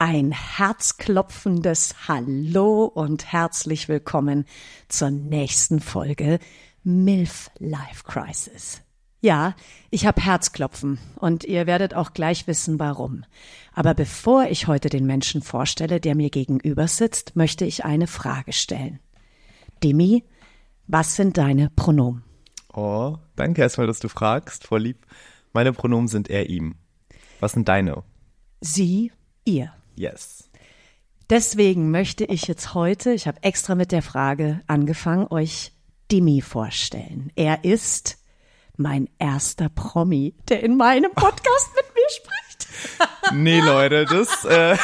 Ein herzklopfendes Hallo und herzlich willkommen zur nächsten Folge MILF Life Crisis. Ja, ich habe Herzklopfen und ihr werdet auch gleich wissen, warum. Aber bevor ich heute den Menschen vorstelle, der mir gegenüber sitzt, möchte ich eine Frage stellen. Demi, was sind deine Pronomen? Oh, danke erstmal, dass du fragst, voll lieb. Meine Pronomen sind er, ihm. Was sind deine? Sie, ihr. Yes. Deswegen möchte ich jetzt heute, ich habe extra mit der Frage angefangen, euch Dimi vorstellen. Er ist mein erster Promi, der in meinem Podcast mit mir spricht. Nee, Leute, das, äh,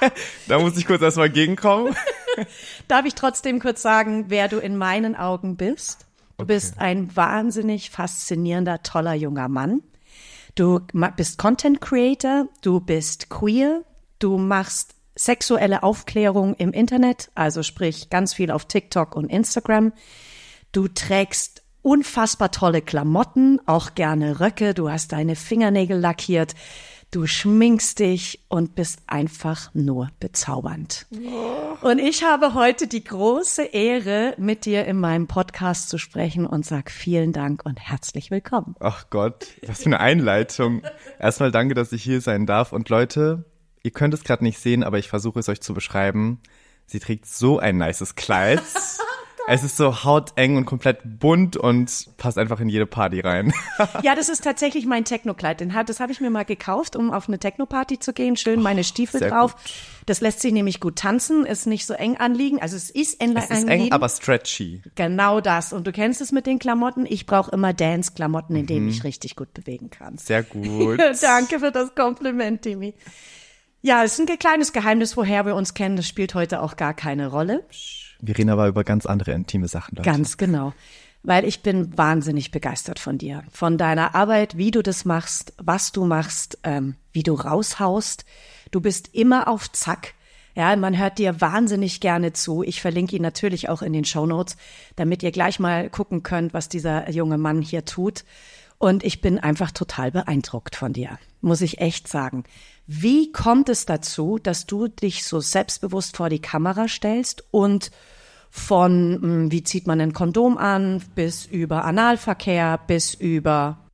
da muss ich kurz erstmal gegenkommen. Darf ich trotzdem kurz sagen, wer du in meinen Augen bist? Du Okay. bist ein wahnsinnig faszinierender, toller junger Mann. Du bist Content Creator, du bist queer, du machst sexuelle Aufklärung im Internet, also sprich ganz viel auf TikTok und Instagram. Du trägst unfassbar tolle Klamotten, auch gerne Röcke, du hast deine Fingernägel lackiert, du schminkst dich und bist einfach nur bezaubernd. Und ich habe heute die große Ehre, mit dir in meinem Podcast zu sprechen und sag vielen Dank und herzlich willkommen. Ach Gott, was für eine Einleitung. Erstmal danke, dass ich hier sein darf. Und Leute, ihr könnt es gerade nicht sehen, aber ich versuche es euch zu beschreiben. Sie trägt so ein nices Kleid. es ist so hauteng und komplett bunt und passt einfach in jede Party rein. Ja, das ist tatsächlich mein Techno-Kleid. Das habe ich mir mal gekauft, um auf eine Techno-Party zu gehen. Schön meine Stiefel sehr drauf. gut. Das lässt sich nämlich gut tanzen, ist nicht so eng anliegen. Also es ist eng Es ist anliegen. eng, aber stretchy. Genau das. Und du kennst es mit den Klamotten. Ich brauche immer Dance-Klamotten, in denen ich richtig gut bewegen kann. Sehr gut. Danke für das Kompliment, Timmy. Ja, es ist ein kleines Geheimnis, woher wir uns kennen. Das spielt heute auch gar keine Rolle. Wir reden aber über ganz andere intime Sachen, Leute. Ganz genau. Weil ich bin wahnsinnig begeistert von dir, von deiner Arbeit, wie du das machst, was du machst, ähm, wie du raushaust. Du bist immer auf Zack. Ja, man hört dir wahnsinnig gerne zu. Ich verlinke ihn natürlich auch in den Show Notes, damit ihr gleich mal gucken könnt, was dieser junge Mann hier tut. Und ich bin einfach total beeindruckt von dir, muss ich echt sagen. Wie kommt es dazu, dass du dich so selbstbewusst vor die Kamera stellst und von mh, wie zieht man ein Kondom an, bis über Analverkehr, bis über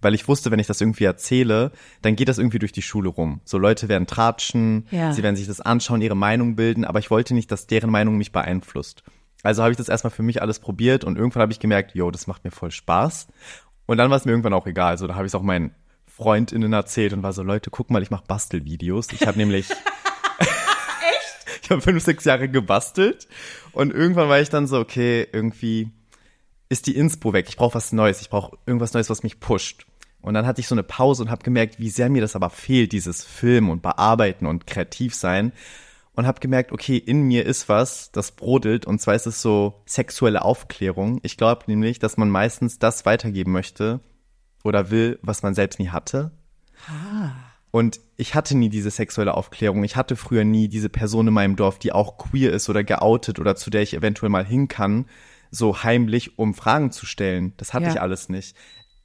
weil ich wusste, wenn ich das irgendwie erzähle, dann geht das irgendwie durch die Schule rum. So Leute werden tratschen, Ja. sie werden sich das anschauen, ihre Meinung bilden, aber ich wollte nicht, dass deren Meinung mich beeinflusst. Also habe ich das erstmal für mich alles probiert und irgendwann habe ich gemerkt, yo, das macht mir voll Spaß. Und dann war es mir irgendwann auch egal. Also da habe ich es auch meinen FreundInnen erzählt und war so, Leute, guck mal, ich mache Bastelvideos. Ich habe nämlich ich habe fünf, sechs Jahre gebastelt und irgendwann war ich dann so, okay, irgendwie ist die Inspo weg. Ich brauche was Neues. Ich brauche irgendwas Neues, was mich pusht. Und dann hatte ich so eine Pause und habe gemerkt, wie sehr mir das aber fehlt, dieses Filmen und Bearbeiten und kreativ sein. Und habe gemerkt, okay, in mir ist was, das brodelt. Und zwar ist es so sexuelle Aufklärung. Ich glaube nämlich, dass man meistens das weitergeben möchte oder will, was man selbst nie hatte. Und ich hatte nie diese sexuelle Aufklärung. Ich hatte früher nie diese Person in meinem Dorf, die auch queer ist oder geoutet oder zu der ich eventuell mal hin kann, so heimlich, um Fragen zu stellen. Das hatte Ja. ich alles nicht.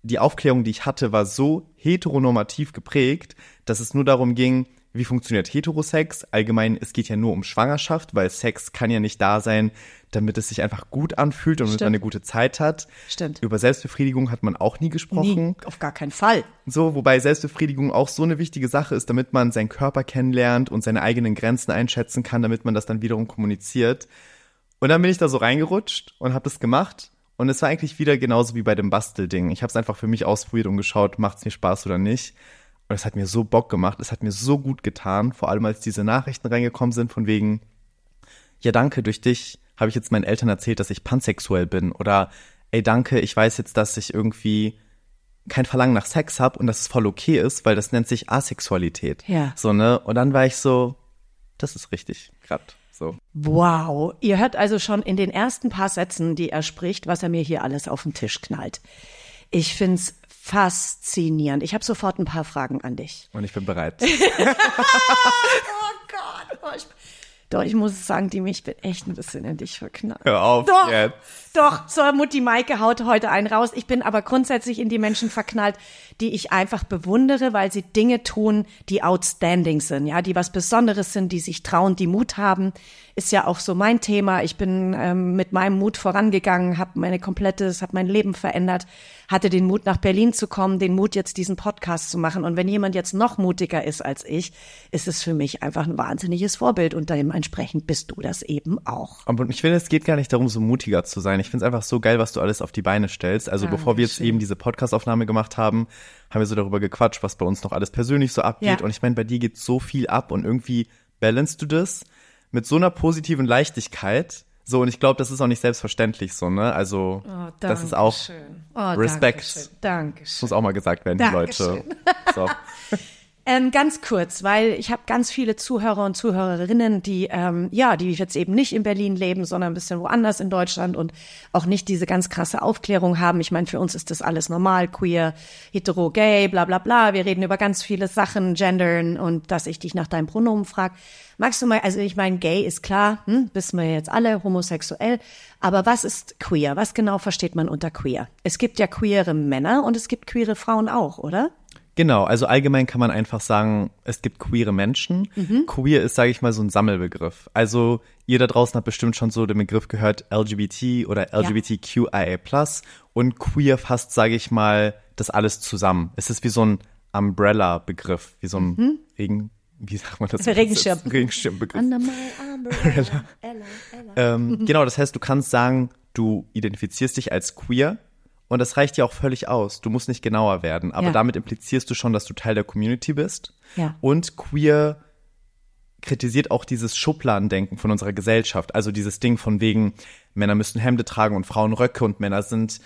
Die Aufklärung, die ich hatte, war so heteronormativ geprägt, dass es nur darum ging, wie funktioniert Heterosex? Allgemein, es geht ja nur um Schwangerschaft, weil Sex kann ja nicht da sein, damit es sich einfach gut anfühlt und Stimmt. man eine gute Zeit hat. Stimmt. Über Selbstbefriedigung hat man auch nie gesprochen. nie, auf gar keinen Fall. So, wobei Selbstbefriedigung auch so eine wichtige Sache ist, damit man seinen Körper kennenlernt und seine eigenen Grenzen einschätzen kann, damit man das dann wiederum kommuniziert. Und dann bin ich da so reingerutscht und habe das gemacht. Und es war eigentlich wieder genauso wie bei dem Bastelding. Ich habe es einfach für mich ausprobiert und geschaut, macht es mir Spaß oder nicht. Und es hat mir so Bock gemacht, es hat mir so gut getan, vor allem als diese Nachrichten reingekommen sind von wegen, ja danke, durch dich habe ich jetzt meinen Eltern erzählt, dass ich pansexuell bin. Oder ey danke, ich weiß jetzt, dass ich irgendwie kein Verlangen nach Sex habe und dass es voll okay ist, weil das nennt sich Asexualität. Ja. So, ne? Und dann war ich so, das ist richtig, grad so. Wow. Ihr hört also schon in den ersten paar Sätzen, die er spricht, was er mir hier alles auf den Tisch knallt. Ich find's faszinierend. Ich habe sofort ein paar Fragen an dich. Und ich bin bereit. Oh Gott. Oh, ich, doch, ich muss sagen, die mich bin echt ein bisschen in dich verknallt. Hör auf Doch, jetzt. doch, so Mutti Maike haut heute einen raus. Ich bin aber grundsätzlich in die Menschen verknallt, die ich einfach bewundere, weil sie Dinge tun, die outstanding sind, ja, die was Besonderes sind, die sich trauen, die Mut haben. Ist ja auch so mein Thema. Ich bin ähm, mit meinem Mut vorangegangen, habe meine komplettes, habe mein Leben verändert, hatte den Mut nach Berlin zu kommen, den Mut jetzt diesen Podcast zu machen. Und wenn jemand jetzt noch mutiger ist als ich, ist es für mich einfach ein wahnsinniges Vorbild und dementsprechend bist du das eben auch. Aber ich finde, es geht gar nicht darum, so mutiger zu sein. Ich finde es einfach so geil, was du alles auf die Beine stellst. Also bevor wir jetzt Dankeschön. eben diese Podcastaufnahme gemacht haben, haben wir so darüber gequatscht, was bei uns noch alles persönlich so abgeht. Ja. Und ich meine, bei dir geht so viel ab und irgendwie balancest du das mit so einer positiven Leichtigkeit. So, und ich glaube, das ist auch nicht selbstverständlich so, ne? Also, das ist auch, Oh, Respekt. Dankeschön. das muss auch mal gesagt werden, die. Leute. So. Ähm, ganz kurz, weil ich habe ganz viele Zuhörer und Zuhörerinnen, die ähm, ja, die jetzt eben nicht in Berlin leben, sondern ein bisschen woanders in Deutschland und auch nicht diese ganz krasse Aufklärung haben. Ich meine, für uns ist das alles normal, queer, hetero, gay, bla bla bla. Wir reden über ganz viele Sachen, gendern und dass ich dich nach deinem Pronomen frag. Magst du mal, also ich meine, gay ist klar, hm, wissen wir jetzt alle, homosexuell. Aber was ist queer? Was genau versteht man unter queer? Es gibt ja queere Männer und es gibt queere Frauen auch, oder? Genau, also allgemein kann man einfach sagen, es gibt queere Menschen. Queer ist, sage ich mal, so ein Sammelbegriff. Also ihr da draußen habt bestimmt schon so den Begriff gehört, LGBT oder LGBTQIA+. Und queer fasst, sage ich mal, das alles zusammen. Es ist wie so ein Umbrella-Begriff, wie so ein Regen, wie sagt man das? Regenschirm. Regenschirmbegriff. Under my umbrella, Ella, Ella. Ähm, genau, das heißt, du kannst sagen, du identifizierst dich als queer und das reicht dir auch völlig aus. Du musst nicht genauer werden, aber Ja. damit implizierst du schon, dass du Teil der Community bist. Ja. Und queer kritisiert auch dieses Schubladendenken von unserer Gesellschaft. Also dieses Ding von wegen, Männer müssen Hemde tragen und Frauen Röcke und Männer sind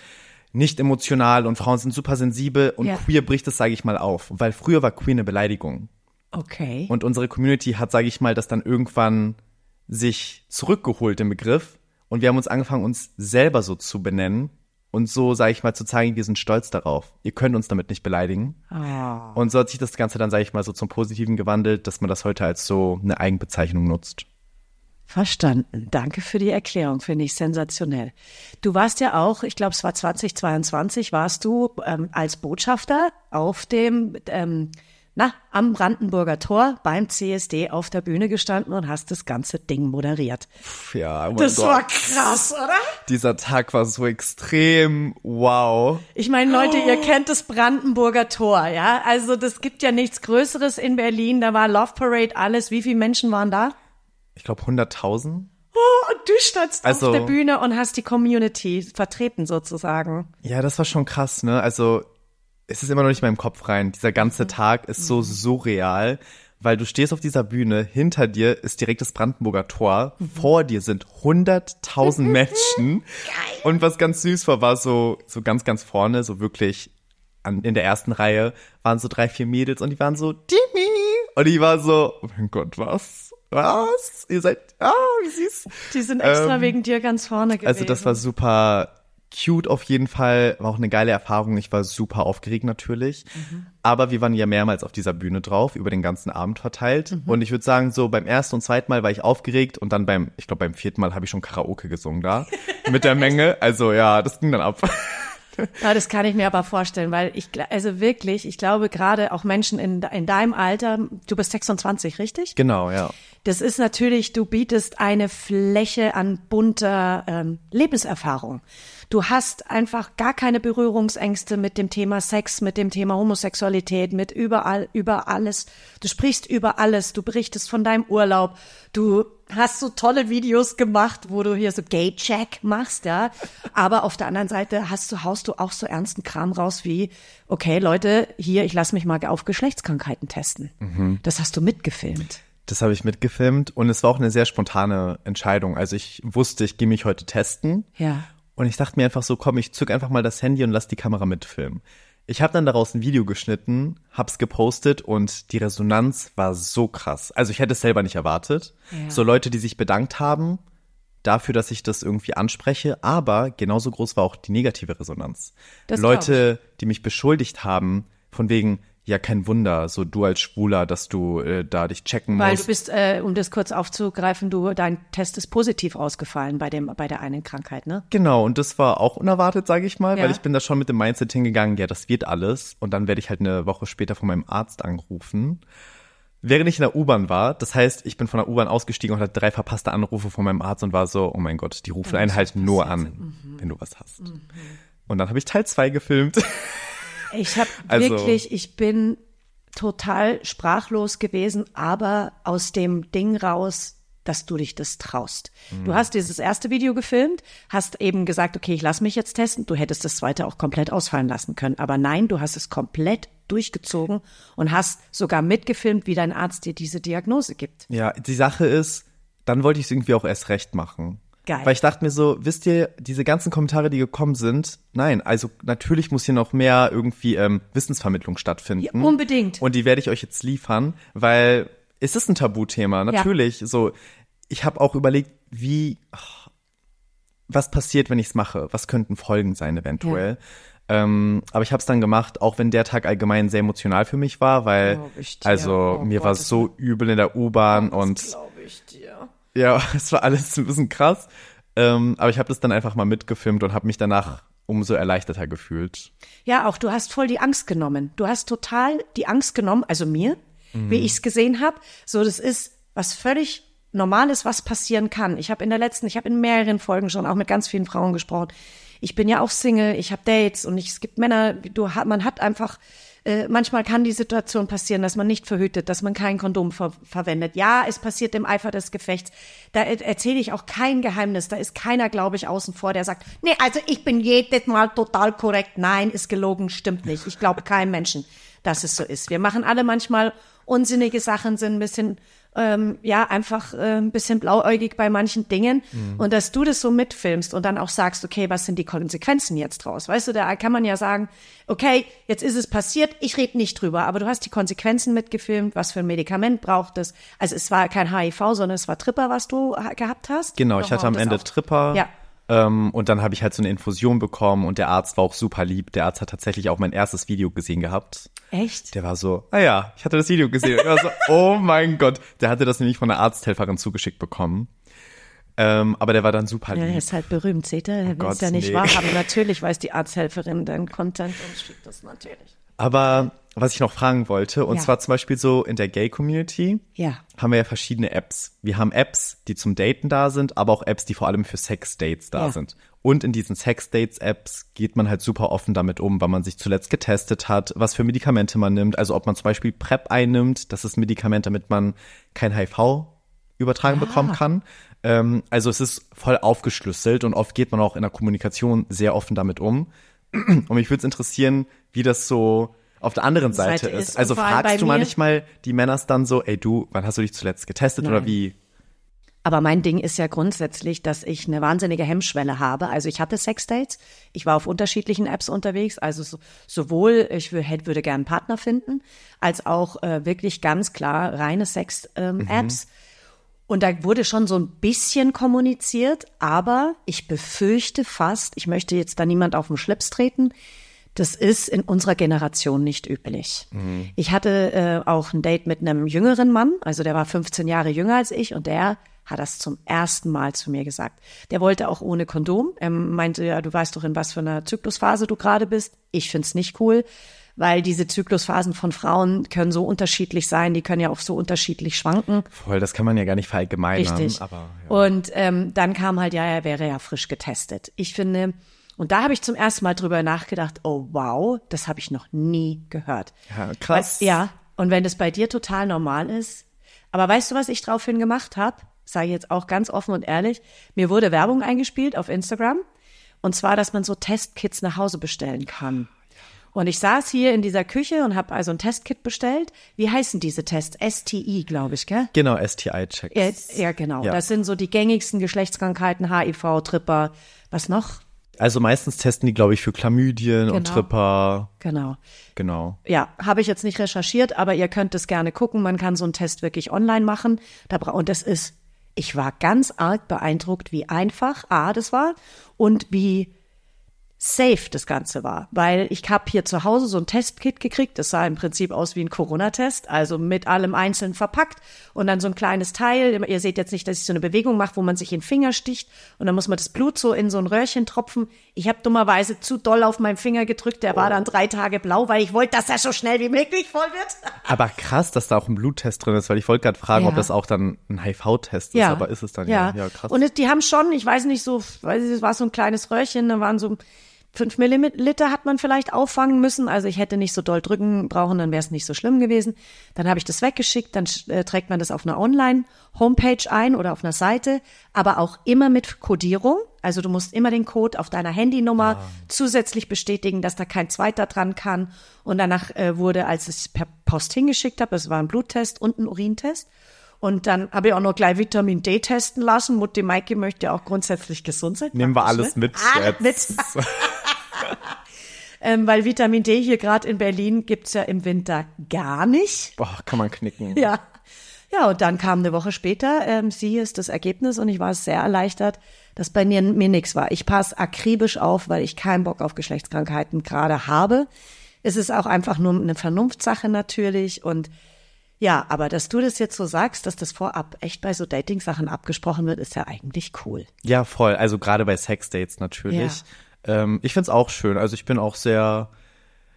nicht emotional und Frauen sind super sensibel und Ja. queer bricht das, sage ich mal, auf. Weil früher war queer eine Beleidigung. Okay. Und unsere Community hat, sage ich mal, das dann irgendwann sich zurückgeholt, den Begriff. Und wir haben uns angefangen, uns selber so zu benennen und so, sage ich mal, zu zeigen, wir sind stolz darauf. Ihr könnt uns damit nicht beleidigen. Ah. Und so hat sich das Ganze dann, sage ich mal, so zum Positiven gewandelt, dass man das heute als so eine Eigenbezeichnung nutzt. Verstanden. Danke für die Erklärung, finde ich sensationell. Du warst ja auch, ich glaube, es war 2022, warst du ähm, als Botschafter auf dem, ähm, na, am Brandenburger Tor beim CSD auf der Bühne gestanden und hast das ganze Ding moderiert. Ja, Das Gott. war krass, oder? Dieser Tag war so extrem wow. Ich meine, Leute, ihr kennt das Brandenburger Tor, ja? Also, das gibt ja nichts Größeres in Berlin. Da war Love Parade, alles. Wie viele Menschen waren da? Ich glaube 100.000. Oh, und du standst Also- auf der Bühne und hast die Community vertreten sozusagen. Ja, das war schon krass, ne? Also, es ist immer noch nicht in meinem Kopf rein. Dieser ganze Tag ist so surreal, weil du stehst auf dieser Bühne, hinter dir ist direkt das Brandenburger Tor, vor dir sind 100.000 Menschen. Und was ganz süß war, war so, so ganz, ganz vorne, so wirklich an, in der ersten Reihe, waren so drei, vier Mädels und die waren so, Timmy! Und ich war so, oh mein Gott, was? Was? Ihr seid, ah, wie süß. Die sind extra Ähm, wegen dir ganz vorne gewesen. Also das war super cute auf jeden Fall, war auch eine geile Erfahrung. Ich war super aufgeregt natürlich. Aber wir waren ja mehrmals auf dieser Bühne drauf, über den ganzen Abend verteilt. Und ich würde sagen, so beim ersten und zweiten Mal war ich aufgeregt und dann beim, ich glaube beim vierten Mal habe ich schon Karaoke gesungen da mit der Menge. Also ja, das ging dann ab. Ja, das kann ich mir aber vorstellen, weil ich, also wirklich, ich glaube gerade auch Menschen in, in deinem Alter, du bist 26, richtig? genau, ja. Das ist natürlich, du bietest eine Fläche an bunter ähm, Lebenserfahrung. Du hast einfach gar keine Berührungsängste mit dem Thema Sex, mit dem Thema Homosexualität, mit überall, über alles. Du sprichst über alles. Du berichtest von deinem Urlaub. Du hast so tolle Videos gemacht, wo du hier so Gay-Check machst, ja. Aber auf der anderen Seite hast du, haust du auch so ernsten Kram raus wie, okay, Leute, hier, ich lass mich mal auf Geschlechtskrankheiten testen. Das hast du mitgefilmt. Das habe ich mitgefilmt und es war auch eine sehr spontane Entscheidung. Also ich wusste, ich gehe mich heute testen. Ja. Und ich dachte mir einfach so, komm, ich zück einfach mal das Handy und lass die Kamera mitfilmen. Ich habe dann daraus ein Video geschnitten, hab's gepostet und die Resonanz war so krass. Also ich hätte es selber nicht erwartet. Ja. So Leute, die sich bedankt haben dafür, dass ich das irgendwie anspreche, aber genauso groß war auch die negative Resonanz. Das Leute, die mich beschuldigt haben, von wegen, ja, kein Wunder, so du als Schwuler, dass du äh, da dich checken Weil musst. du bist, äh, um das kurz aufzugreifen, du, dein Test ist positiv ausgefallen bei dem, bei der einen Krankheit, ne? Genau, und das war auch unerwartet, sage ich mal, Ja. weil ich bin da schon mit dem Mindset hingegangen, ja, das wird alles. Und dann werde ich halt eine Woche später von meinem Arzt angerufen. Während ich in der U-Bahn war, das heißt, ich bin von der U-Bahn ausgestiegen und hatte drei verpasste Anrufe von meinem Arzt und war so, oh mein Gott, die rufen einen halt nur an, wenn du was hast. Und dann habe ich Teil zwei gefilmt. Ich habe Also- wirklich, ich bin total sprachlos gewesen, aber aus dem Ding raus, dass du dich das traust. Du hast dieses erste Video gefilmt, hast eben gesagt, okay, ich lass mich jetzt testen. Du hättest das zweite auch komplett ausfallen lassen können. Aber nein, du hast es komplett durchgezogen und hast sogar mitgefilmt, wie dein Arzt dir diese Diagnose gibt. Ja, die Sache ist, dann wollte ich es irgendwie auch erst recht machen. Geil. Weil ich dachte mir so, wisst ihr, diese ganzen Kommentare, die gekommen sind, nein, also natürlich muss hier noch mehr irgendwie ähm, Wissensvermittlung stattfinden. Ja, unbedingt. Und die werde ich euch jetzt liefern, weil es ist ein Tabuthema, natürlich. So, ich habe auch überlegt, wie, ach, was passiert, wenn ich es mache? Was könnten Folgen sein eventuell? Ähm, aber ich habe es dann gemacht, auch wenn der Tag allgemein sehr emotional für mich war, weil Glaub dir. also Oh mir Gott, war so übel in der U-Bahn und glaube ich dir. Ja, es war alles ein bisschen krass. Ähm, aber ich habe das dann einfach mal mitgefilmt und habe mich danach umso erleichterter gefühlt. Ja, auch du hast voll die Angst genommen. Du hast total die Angst genommen, also mir, wie ich es gesehen habe. So, das ist was völlig Normales, was passieren kann. Ich habe in der letzten, ich habe in mehreren Folgen schon auch mit ganz vielen Frauen gesprochen. Ich bin ja auch Single, ich habe Dates und ich, es gibt Männer, du hat, man hat einfach äh, manchmal kann die Situation passieren, dass man nicht verhütet, dass man kein Kondom ver verwendet. Ja, es passiert im Eifer des Gefechts. Da er erzähle ich auch kein Geheimnis. Da ist keiner, glaube ich, außen vor, der sagt, nee, also ich bin jedes Mal total korrekt. Nein, ist gelogen, stimmt nicht. Ich glaube keinem Menschen, dass es so ist. Wir machen alle manchmal unsinnige Sachen, sind ein bisschen ähm, ja, einfach äh, ein bisschen blauäugig bei manchen Dingen. Und dass du das so mitfilmst und dann auch sagst, okay, was sind die Konsequenzen jetzt draus? Weißt du, da kann man ja sagen, okay, jetzt ist es passiert, ich rede nicht drüber, aber du hast die Konsequenzen mitgefilmt, was für ein Medikament braucht es. Also es war kein HIV, sondern es war Tripper, was du ha- gehabt hast. Genau, ich Nochmal, hatte am Ende Tripper. Ja. Ähm, und dann habe ich halt so eine Infusion bekommen und der Arzt war auch super lieb. Der Arzt hat tatsächlich auch mein erstes Video gesehen gehabt. Echt? Der war so, ah ja, ich hatte das Video gesehen. Und er war so, oh mein Gott. Der hatte das nämlich von einer Arzthelferin zugeschickt bekommen. Ähm, aber der war dann super Ja, lieb. er ist halt berühmt, seht ihr? Er will es ja nicht nee. wahrhaben. Natürlich weiß die Arzthelferin deinen Content und schickt das natürlich. Aber was ich noch fragen wollte, und Ja. zwar zum Beispiel so in der Gay-Community, Ja. haben wir ja verschiedene Apps. Wir haben Apps, die zum Daten da sind, aber auch Apps, die vor allem für Sex-Dates da Ja. sind. Und in diesen Sex-Dates-Apps geht man halt super offen damit um, weil man sich zuletzt getestet hat, was für Medikamente man nimmt. Also ob man zum Beispiel PrEP einnimmt, das ist ein Medikament, damit man kein HIV übertragen bekommen kann. Ähm, also es ist voll aufgeschlüsselt und oft geht man auch in der Kommunikation sehr offen damit um. Und mich würde es interessieren, wie das so auf der anderen Seite, Seite ist. ist. Also fragst du manchmal die Männers dann so, ey du, wann hast du dich zuletzt getestet oder Nein. wie? Aber mein Ding ist ja grundsätzlich, dass ich eine wahnsinnige Hemmschwelle habe. Also ich hatte Sexdates, ich war auf unterschiedlichen Apps unterwegs, also so, sowohl ich hätte, würde gern einen Partner finden, als auch äh, wirklich ganz klar reine Sex-Apps. Ähm, Apps. Und da wurde schon so ein bisschen kommuniziert, aber ich befürchte fast, ich möchte jetzt da niemand auf den Schlips treten, das ist in unserer Generation nicht üblich. Ich hatte äh, auch ein Date mit einem jüngeren Mann, also der war 15 Jahre jünger als ich und der hat das zum ersten Mal zu mir gesagt. Der wollte auch ohne Kondom. Er meinte, ja, du weißt doch, in was für einer Zyklusphase du gerade bist. Ich find's nicht cool, weil diese Zyklusphasen von Frauen können so unterschiedlich sein, die können ja auch so unterschiedlich schwanken. Voll, das kann man ja gar nicht verallgemeinern. Richtig. Aber ja. Und ähm, dann kam halt, ja, er wäre ja frisch getestet. Ich finde, und da habe ich zum ersten Mal drüber nachgedacht, oh wow, das habe ich noch nie gehört. Ja, krass. Weil, ja, und wenn das bei dir total normal ist. Aber weißt du, was ich draufhin gemacht habe? Sage ich jetzt auch ganz offen und ehrlich. Mir wurde Werbung eingespielt auf Instagram. Und zwar, dass man so Testkits nach Hause bestellen kann. Und ich saß hier in dieser Küche und habe also ein Testkit bestellt. Wie heißen diese Tests? STI, glaube ich, gell? Genau, STI-Checks. Ja, ja genau. Ja. Das sind so die gängigsten Geschlechtskrankheiten, HIV, Tripper. Was noch? Also meistens testen die, glaube ich, für Chlamydien und Genau. Tripper. Genau. Genau. Ja, habe ich jetzt nicht recherchiert, aber ihr könnt es gerne gucken. Man kann so einen Test wirklich online machen. Und das ist, ich war ganz arg beeindruckt, wie einfach A, das war und wie safe das Ganze war. Weil ich habe hier zu Hause so ein Testkit gekriegt. Das sah im Prinzip aus wie ein Corona-Test, also mit allem einzeln verpackt und dann so ein kleines Teil. Ihr seht jetzt nicht, dass ich so eine Bewegung mache, wo man sich in den Finger sticht und dann muss man das Blut so in so ein Röhrchen tropfen. Ich habe dummerweise zu doll auf meinen Finger gedrückt. Der war dann drei Tage blau, weil ich wollte, dass er so schnell wie möglich voll wird. Aber krass, dass da auch ein Bluttest drin ist, weil ich wollte gerade fragen, Ja. ob das auch dann ein HIV-Test ist, aber ist es dann ja. Ja, krass. Und die haben schon, ich weiß nicht so, weiß ich, es war so ein kleines Röhrchen, da waren so fünf Milliliter hat man vielleicht auffangen müssen. Also ich hätte nicht so doll drücken brauchen, dann wäre es nicht so schlimm gewesen. Dann habe ich das weggeschickt, dann äh, trägt man das auf einer Online-Homepage ein oder auf einer Seite, aber auch immer mit Codierung. Also du musst immer den Code auf deiner Handynummer zusätzlich bestätigen, dass da kein zweiter dran kann. Und danach äh, wurde, als ich es per Post hingeschickt habe, es war ein Bluttest und ein Urintest. Und dann habe ich auch noch gleich Vitamin D testen lassen. Mutti Maike möchte ja auch grundsätzlich gesund sein. Nehmen wir alles ne? mit jetzt. mit. ähm, weil Vitamin D hier gerade in Berlin gibt's ja im Winter gar nicht. Boah, kann man knicken. Ja. Ja, und dann kam eine Woche später, ähm, sie ist das Ergebnis und ich war sehr erleichtert, dass bei mir, mir nichts war. Ich passe akribisch auf, weil ich keinen Bock auf Geschlechtskrankheiten gerade habe. Es ist auch einfach nur eine Vernunftssache natürlich und ja, aber dass du das jetzt so sagst, dass das vorab echt bei so Dating-Sachen abgesprochen wird, ist ja eigentlich cool. Ja, voll. Also gerade bei Sexdates natürlich. Ähm, ich find's auch schön. Also ich bin auch sehr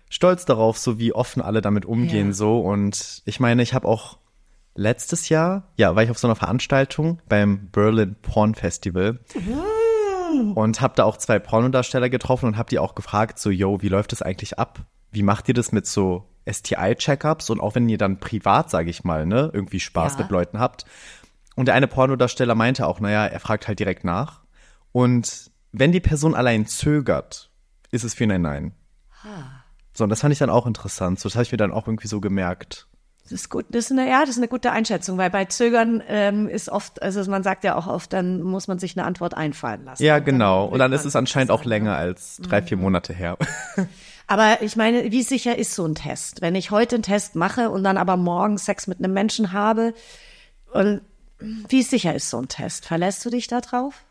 stolz darauf, so wie offen alle damit umgehen Ja. so. Und ich meine, ich habe auch letztes Jahr, ja, war ich auf so einer Veranstaltung beim Berlin Porn Festival und habe da auch zwei Pornodarsteller getroffen und habe die auch gefragt, so, yo, wie läuft das eigentlich ab? Wie macht ihr das mit so STI-Checkups und auch wenn ihr dann privat, sage ich mal, ne, irgendwie Spaß Ja. mit Leuten habt? Und der eine Pornodarsteller meinte auch, naja, er fragt halt direkt nach. Und wenn die Person allein zögert, ist es für ihn ein Nein. So, und das fand ich dann auch interessant. So, das habe ich mir dann auch irgendwie so gemerkt. Das ist gut, das ist eine, ja, das ist eine gute Einschätzung, weil bei Zögern ähm, ist oft, also man sagt ja auch oft, dann muss man sich eine Antwort einfallen lassen. Ja, Und dann genau. Und dann ist es anscheinend auch länger als drei, vier Monate her. Aber ich meine, wie sicher ist so ein Test? Wenn ich heute einen Test mache und dann aber morgen Sex mit einem Menschen habe, und wie sicher ist so ein Test? Verlässt du dich da drauf?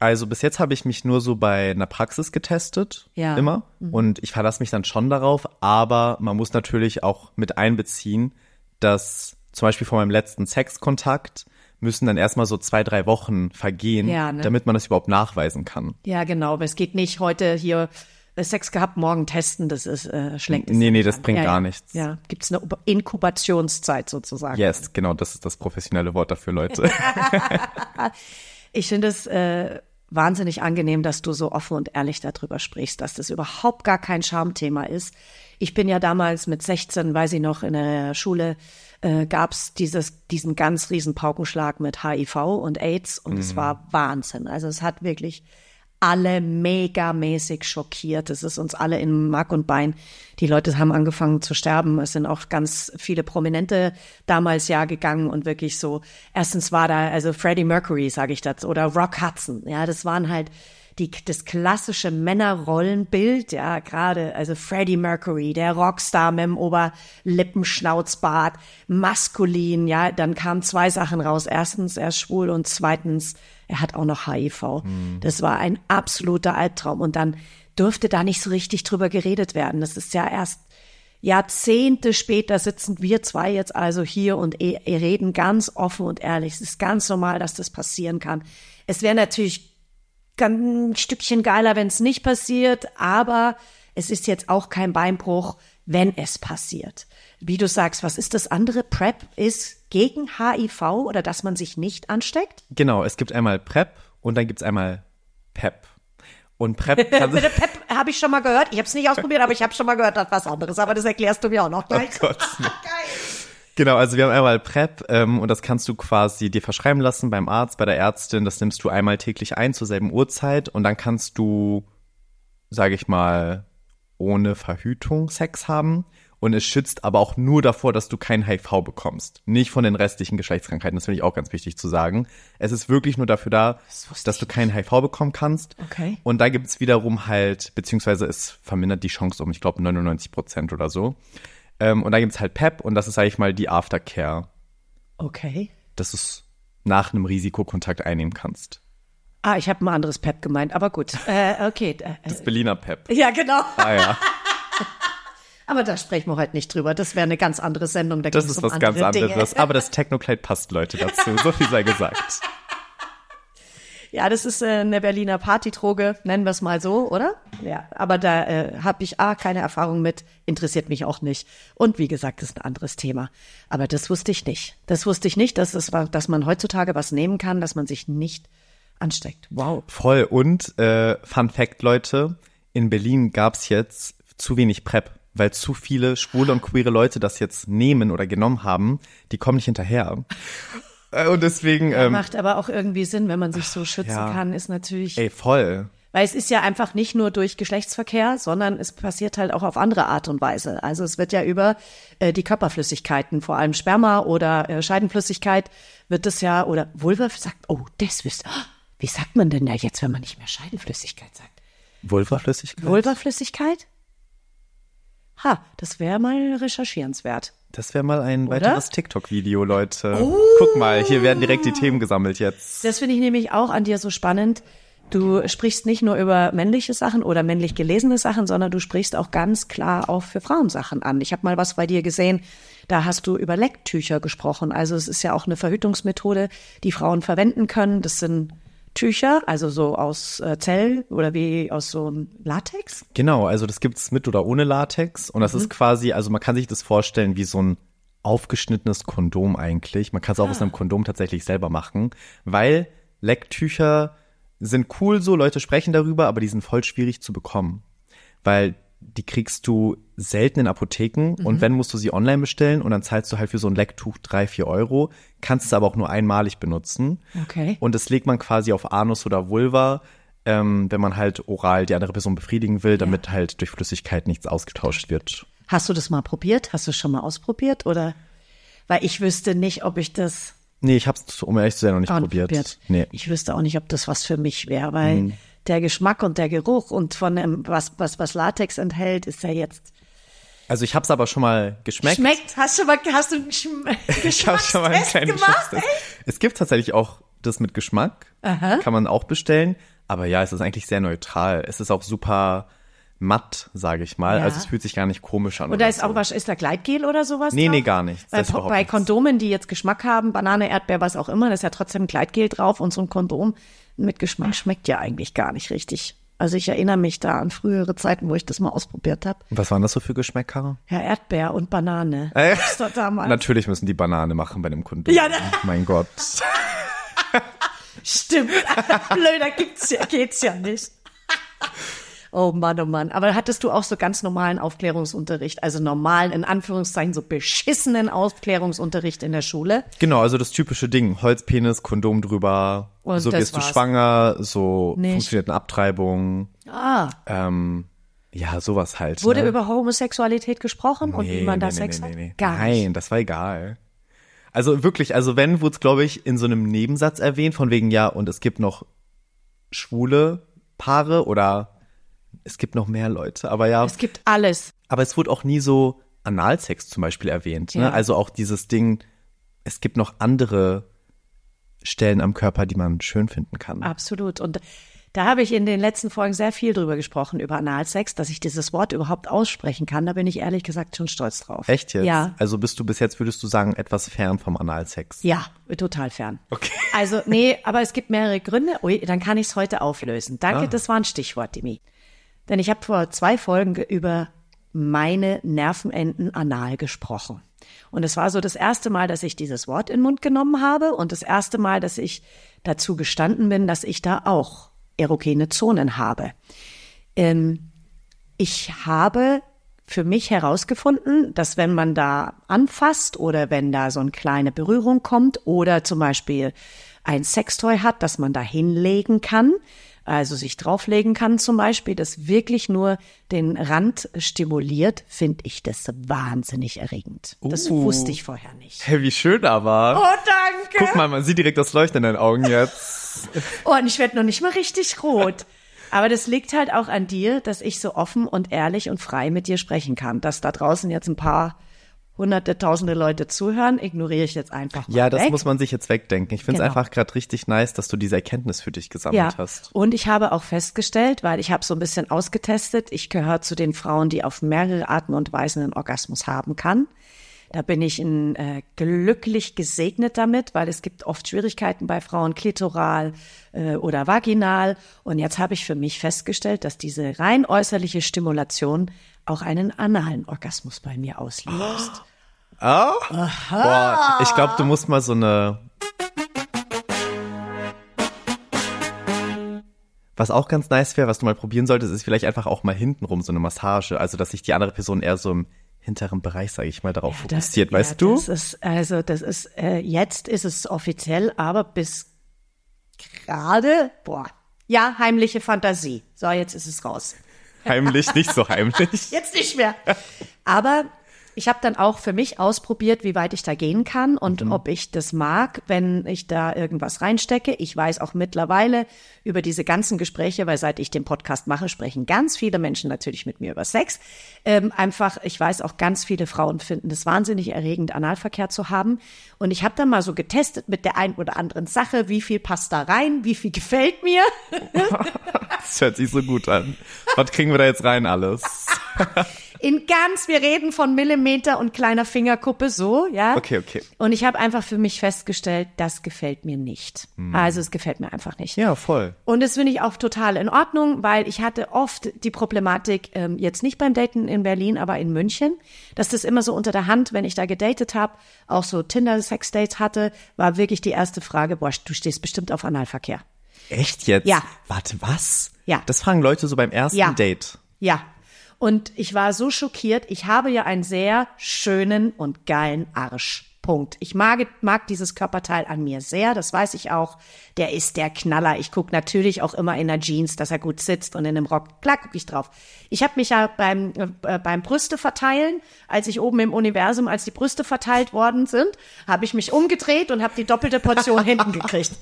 Also bis jetzt habe ich mich nur so bei einer Praxis getestet, Ja. immer. Und ich verlasse mich dann schon darauf, aber man muss natürlich auch mit einbeziehen, dass zum Beispiel vor meinem letzten Sexkontakt müssen dann erstmal so zwei, drei Wochen vergehen, Ja, ne? damit man das überhaupt nachweisen kann. Ja, genau. Aber es geht nicht heute hier äh, Sex gehabt, morgen testen. Das ist äh, es Nee, nee, das an. bringt ja, gar ja. nichts. Ja, gibt's eine Ob- Inkubationszeit sozusagen. Yes, genau, das ist das professionelle Wort dafür, Leute. Ich finde es äh, wahnsinnig angenehm, dass du so offen und ehrlich darüber sprichst, dass das überhaupt gar kein Schamthema ist. Ich bin ja damals mit 16, weiß ich noch, in der Schule äh, gab's dieses, diesen ganz riesen Paukenschlag mit HIV und AIDS und es war Wahnsinn. Also es hat wirklich alle megamäßig schockiert. Es ist uns alle in Mark und Bein. Die Leute haben angefangen zu sterben. Es sind auch ganz viele Prominente damals ja gegangen und wirklich so. Erstens war da also Freddie Mercury, sage ich dazu, oder Rock Hudson. Ja, das waren halt die, das klassische Männerrollenbild, ja, gerade, also Freddie Mercury, der Rockstar mit dem Oberlippenschnauzbart, maskulin, ja, dann kamen zwei Sachen raus. Erstens, er ist schwul und zweitens, er hat auch noch HIV. Das war ein absoluter Albtraum und dann dürfte da nicht so richtig drüber geredet werden. Das ist ja erst Jahrzehnte später sitzen wir zwei jetzt also hier und eh- reden ganz offen und ehrlich. Es ist ganz normal, dass das passieren kann. Es wäre natürlich ein Stückchen geiler, wenn es nicht passiert, aber es ist jetzt auch kein Beinbruch, wenn es passiert. Wie du sagst, was ist das andere? PrEP ist gegen HIV oder dass man sich nicht ansteckt? genau, es gibt einmal PrEP und dann gibt's einmal PEP. Und PrEP kann PEP habe ich schon mal gehört. Ich habe es nicht ausprobiert, aber ich habe schon mal gehört, das was anderes. Aber das erklärst du mir auch noch gleich. Oh Gott. Genau, also wir haben einmal PrEP ähm, und das kannst du quasi dir verschreiben lassen beim Arzt, bei der Ärztin. Das nimmst du einmal täglich ein zur selben Uhrzeit und dann kannst du, sage ich mal, ohne Verhütung Sex haben. Und es schützt aber auch nur davor, dass du kein HIV bekommst. Nicht von den restlichen Geschlechtskrankheiten. Das finde ich auch ganz wichtig zu sagen. Es ist wirklich nur dafür da, dass du kein HIV bekommen kannst. Okay. Und da gibt's wiederum halt, beziehungsweise es vermindert die Chance um, ich glaube, 99 Prozent oder so. Ähm, und da gibt's halt PEP und das ist, sag ich mal, die Aftercare, Okay. dass du's nach einem Risikokontakt einnehmen kannst. Ah, ich habe ein anderes Pep gemeint, aber gut. Äh, okay. Äh, Das Berliner PEP. ja, genau. Ah ja, Aber da sprechen wir heute nicht drüber. Das wäre eine ganz andere Sendung. Da das ist um was ganz andere Dinge. anderes. Aber das Technokleid passt, Leute, dazu. So viel sei gesagt. Ja, das ist äh, eine Berliner Partydroge, nennen wir es mal so, oder? Ja, aber da äh, habe ich A, keine Erfahrung mit, interessiert mich auch nicht. Und wie gesagt, ist ein anderes Thema. Aber das wusste ich nicht. Das wusste ich nicht, dass, es, war- dass man heutzutage was nehmen kann, dass man sich nicht ansteckt. Wow. Voll. Und äh, Fun Fact, Leute, in Berlin gab's jetzt zu wenig PrEP, weil zu viele schwule und queere Leute das jetzt nehmen oder genommen haben. Die kommen nicht hinterher. Äh, Und deswegen, ähm, Macht aber auch irgendwie Sinn, wenn man sich so schützen ja. kann, ist natürlich. ey, voll. Weil es ist ja einfach nicht nur durch Geschlechtsverkehr, sondern es passiert halt auch auf andere Art und Weise. Also es wird ja über äh, die Körperflüssigkeiten, vor allem Sperma oder äh, Scheidenflüssigkeit, wird es ja, oder Vulva sagt, oh, das wisst oh, Wie sagt man denn da jetzt, wenn man nicht mehr Scheidenflüssigkeit sagt? Vulvaflüssigkeit? Vulvaflüssigkeit? Ha, das wäre mal recherchierenswert. Das wäre mal ein Oder? weiteres TikTok-Video, Leute. Guck mal, hier werden direkt die Themen gesammelt jetzt. Das finde ich nämlich auch an dir so spannend. Du sprichst nicht nur über männliche Sachen oder männlich gelesene Sachen, sondern du sprichst auch ganz klar auch für Frauensachen an. Ich habe mal was bei dir gesehen, da hast du über Lecktücher gesprochen. Also es ist ja auch eine Verhütungsmethode, die Frauen verwenden können. Das sind Tücher, also so aus äh, Zell oder wie aus so einem Latex. Genau, also das gibt's mit oder ohne Latex. Und das ist quasi, also man kann sich das vorstellen wie so ein aufgeschnittenes Kondom eigentlich. Man kann es auch aus einem Kondom tatsächlich selber machen, weil Lecktücher sind cool so, Leute sprechen darüber, aber die sind voll schwierig zu bekommen. Weil die kriegst du selten in Apotheken und wenn, musst du sie online bestellen und dann zahlst du halt für so ein Lecktuch drei, vier Euro, kannst es aber auch nur einmalig benutzen. Okay. Und das legt man quasi auf Anus oder Vulva, ähm, wenn man halt oral die andere Person befriedigen will, damit halt durch Flüssigkeit nichts ausgetauscht wird. Hast du das mal probiert? Hast du es schon mal ausprobiert oder? Weil ich wüsste nicht, ob ich das Nee, ich hab's, um ehrlich zu sein, noch nicht probiert. probiert. Nee. Ich wüsste auch nicht, ob das was für mich wäre, weil Mhm. Der Geschmack und der Geruch und von dem, was, was, was Latex enthält, ist ja jetzt. Also ich hab's aber schon mal geschmeckt. Schmeckt? Hast du mal, hast du einen Schm Ich habe schon mal einen kleinen gemacht? Geschmackstest. Es gibt tatsächlich auch das mit Geschmack. Kann man auch bestellen. Aber ja, es ist eigentlich sehr neutral. Es ist auch super matt, sage ich mal. Ja. Also es fühlt sich gar nicht komisch an. Und da oder ist auch so. was, ist da Gleitgel oder sowas? Nee, drauf? nee, gar nichts. Bei, ist überhaupt bei nichts. Kondomen, die jetzt Geschmack haben, Banane, Erdbeer, was auch immer, da ist ja trotzdem Gleitgel drauf und so ein Kondom mit Geschmack schmeckt ja eigentlich gar nicht richtig. Also ich erinnere mich da an frühere Zeiten, wo ich das mal ausprobiert habe. Was waren das so für Geschmäcker? Ja, Erdbeer und Banane. Äh. Natürlich müssen die Banane machen bei dem Kondom. Ja, ne? mein Gott. Stimmt. Blöder gibt's ja, geht's ja nicht. Oh Mann, oh Mann. Aber hattest du auch so ganz normalen Aufklärungsunterricht, also normalen, in Anführungszeichen, so beschissenen Aufklärungsunterricht in der Schule? Genau, also das typische Ding. Holzpenis, Kondom drüber. Und so wirst du schwanger, so Nicht. funktioniert eine Abtreibung. Ah. Ähm, ja, sowas halt. Wurde ne? über Homosexualität gesprochen und wie man da Sex hat? Gar Nein, nicht. das war egal. Also wirklich, also wenn, wurde es, glaube ich, in so einem Nebensatz erwähnt, von wegen, ja, und es gibt noch schwule Paare oder es gibt noch mehr Leute, aber ja, Es gibt alles. aber es wurde auch nie so Analsex zum Beispiel erwähnt. Ne? Ja. Also auch dieses Ding, es gibt noch andere Stellen am Körper, die man schön finden kann. Absolut. Und da habe ich in den letzten Folgen sehr viel drüber gesprochen, über Analsex, dass ich dieses Wort überhaupt aussprechen kann. Da bin ich ehrlich gesagt schon stolz drauf. Echt jetzt? Ja. Also bist du bis jetzt, würdest du sagen, etwas fern vom Analsex? Ja, total fern. Okay. Also, nee, aber es gibt mehrere Gründe. Ui, dann kann ich es heute auflösen. Danke, Ah. das war ein Stichwort, Dimi. Denn ich habe vor zwei Folgen ge- über meine Nervenenden anal gesprochen. Und es war so das erste Mal, dass ich dieses Wort in den Mund genommen habe und das erste Mal, dass ich dazu gestanden bin, dass ich da auch erogene Zonen habe. Ähm, ich habe für mich herausgefunden, dass wenn man da anfasst oder wenn da so eine kleine Berührung kommt oder zum Beispiel ein Sextoy hat, dass man da hinlegen kann, also sich drauflegen kann zum Beispiel, das wirklich nur den Rand stimuliert, finde ich das wahnsinnig erregend. Das Uh. wusste ich vorher nicht. Hey, wie schön aber. Oh, danke. Guck mal, man sieht direkt das Leuchten in deinen Augen jetzt. Oh, und ich werde noch nicht mal richtig rot. Aber das liegt halt auch an dir, dass ich so offen und ehrlich und frei mit dir sprechen kann. Dass da draußen jetzt ein paar hunderte, tausende Leute zuhören, ignoriere ich jetzt einfach mal Ja, das weg. muss man sich jetzt wegdenken. Ich finde es Genau. einfach gerade richtig nice, dass du diese Erkenntnis für dich gesammelt Ja, hast. und ich habe auch festgestellt, weil ich habe so ein bisschen ausgetestet, ich gehöre zu den Frauen, die auf mehrere Arten und Weisen einen Orgasmus haben kann. Da bin ich in, äh, glücklich gesegnet damit, weil es gibt oft Schwierigkeiten bei Frauen, klitoral äh, oder vaginal. Und jetzt habe ich für mich festgestellt, dass diese rein äußerliche Stimulation auch einen analen Orgasmus bei mir auslöst. Oh? Boah, ich glaube, du musst mal so eine. Was auch ganz nice wäre, was du mal probieren solltest, ist vielleicht einfach auch mal hintenrum so eine Massage. Also, dass sich die andere Person eher so im hinteren Bereich, sage ich mal, darauf fokussiert. Das- weißt ja, du? Das ist, also, das ist, äh, jetzt ist es offiziell, aber bis gerade, boah, ja, heimliche Fantasie. So, jetzt ist es raus. Heimlich, nicht so heimlich. Jetzt nicht mehr. Aber ich habe dann auch für mich ausprobiert, wie weit ich da gehen kann und ob ich das mag, wenn ich da irgendwas reinstecke. Ich weiß auch mittlerweile über diese ganzen Gespräche, weil seit ich den Podcast mache, sprechen ganz viele Menschen natürlich mit mir über Sex. Ähm, einfach, ich weiß auch ganz viele Frauen finden es wahnsinnig erregend, Analverkehr zu haben. Und ich habe dann mal so getestet mit der ein oder anderen Sache, wie viel passt da rein, wie viel gefällt mir. Das hört sich so gut an. Was kriegen wir da jetzt rein alles? In ganz, wir reden von Millimeter und kleiner Fingerkuppe so, ja. Okay, okay. Und ich habe einfach für mich festgestellt, das gefällt mir nicht. Also es gefällt mir einfach nicht. Ja, voll. Und das finde ich auch total in Ordnung, weil ich hatte oft die Problematik, ähm, jetzt nicht beim Daten in Berlin, aber in München, dass das immer so unter der Hand, wenn ich da gedatet habe, auch so Tinder-Sex-Dates hatte, war wirklich die erste Frage, boah, du stehst bestimmt auf Analverkehr. Echt jetzt? Ja. Warte, was? Ja. Das fragen Leute so beim ersten Ja. Date. Ja. Und ich war so schockiert. Ich habe ja einen sehr schönen und geilen Arsch. Punkt. Ich mag, mag dieses Körperteil an mir sehr, das weiß ich auch. Der ist der Knaller. Ich gucke natürlich auch immer in der Jeans, dass er gut sitzt und in einem Rock. Klar gucke ich drauf. Ich habe mich ja beim, äh, beim Brüste verteilen, als ich oben im Universum, als die Brüste verteilt worden sind, habe ich mich umgedreht und habe die doppelte Portion hinten gekriegt.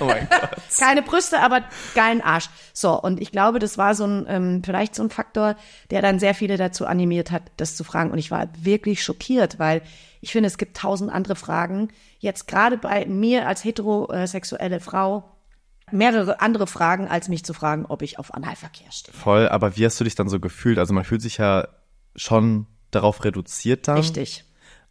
Oh mein Gott. Keine Brüste, aber geilen Arsch. So, und ich glaube, das war so ein, ähm, vielleicht so ein Faktor, der dann sehr viele dazu animiert hat, das zu fragen. Und ich war wirklich schockiert, weil ich finde, es gibt tausend andere Fragen. Jetzt gerade bei mir als heterosexuelle Frau mehrere andere Fragen, als mich zu fragen, ob ich auf Analverkehr stehe. Voll, aber wie hast du dich dann so gefühlt? Also man fühlt sich ja schon darauf reduziert dann. Richtig.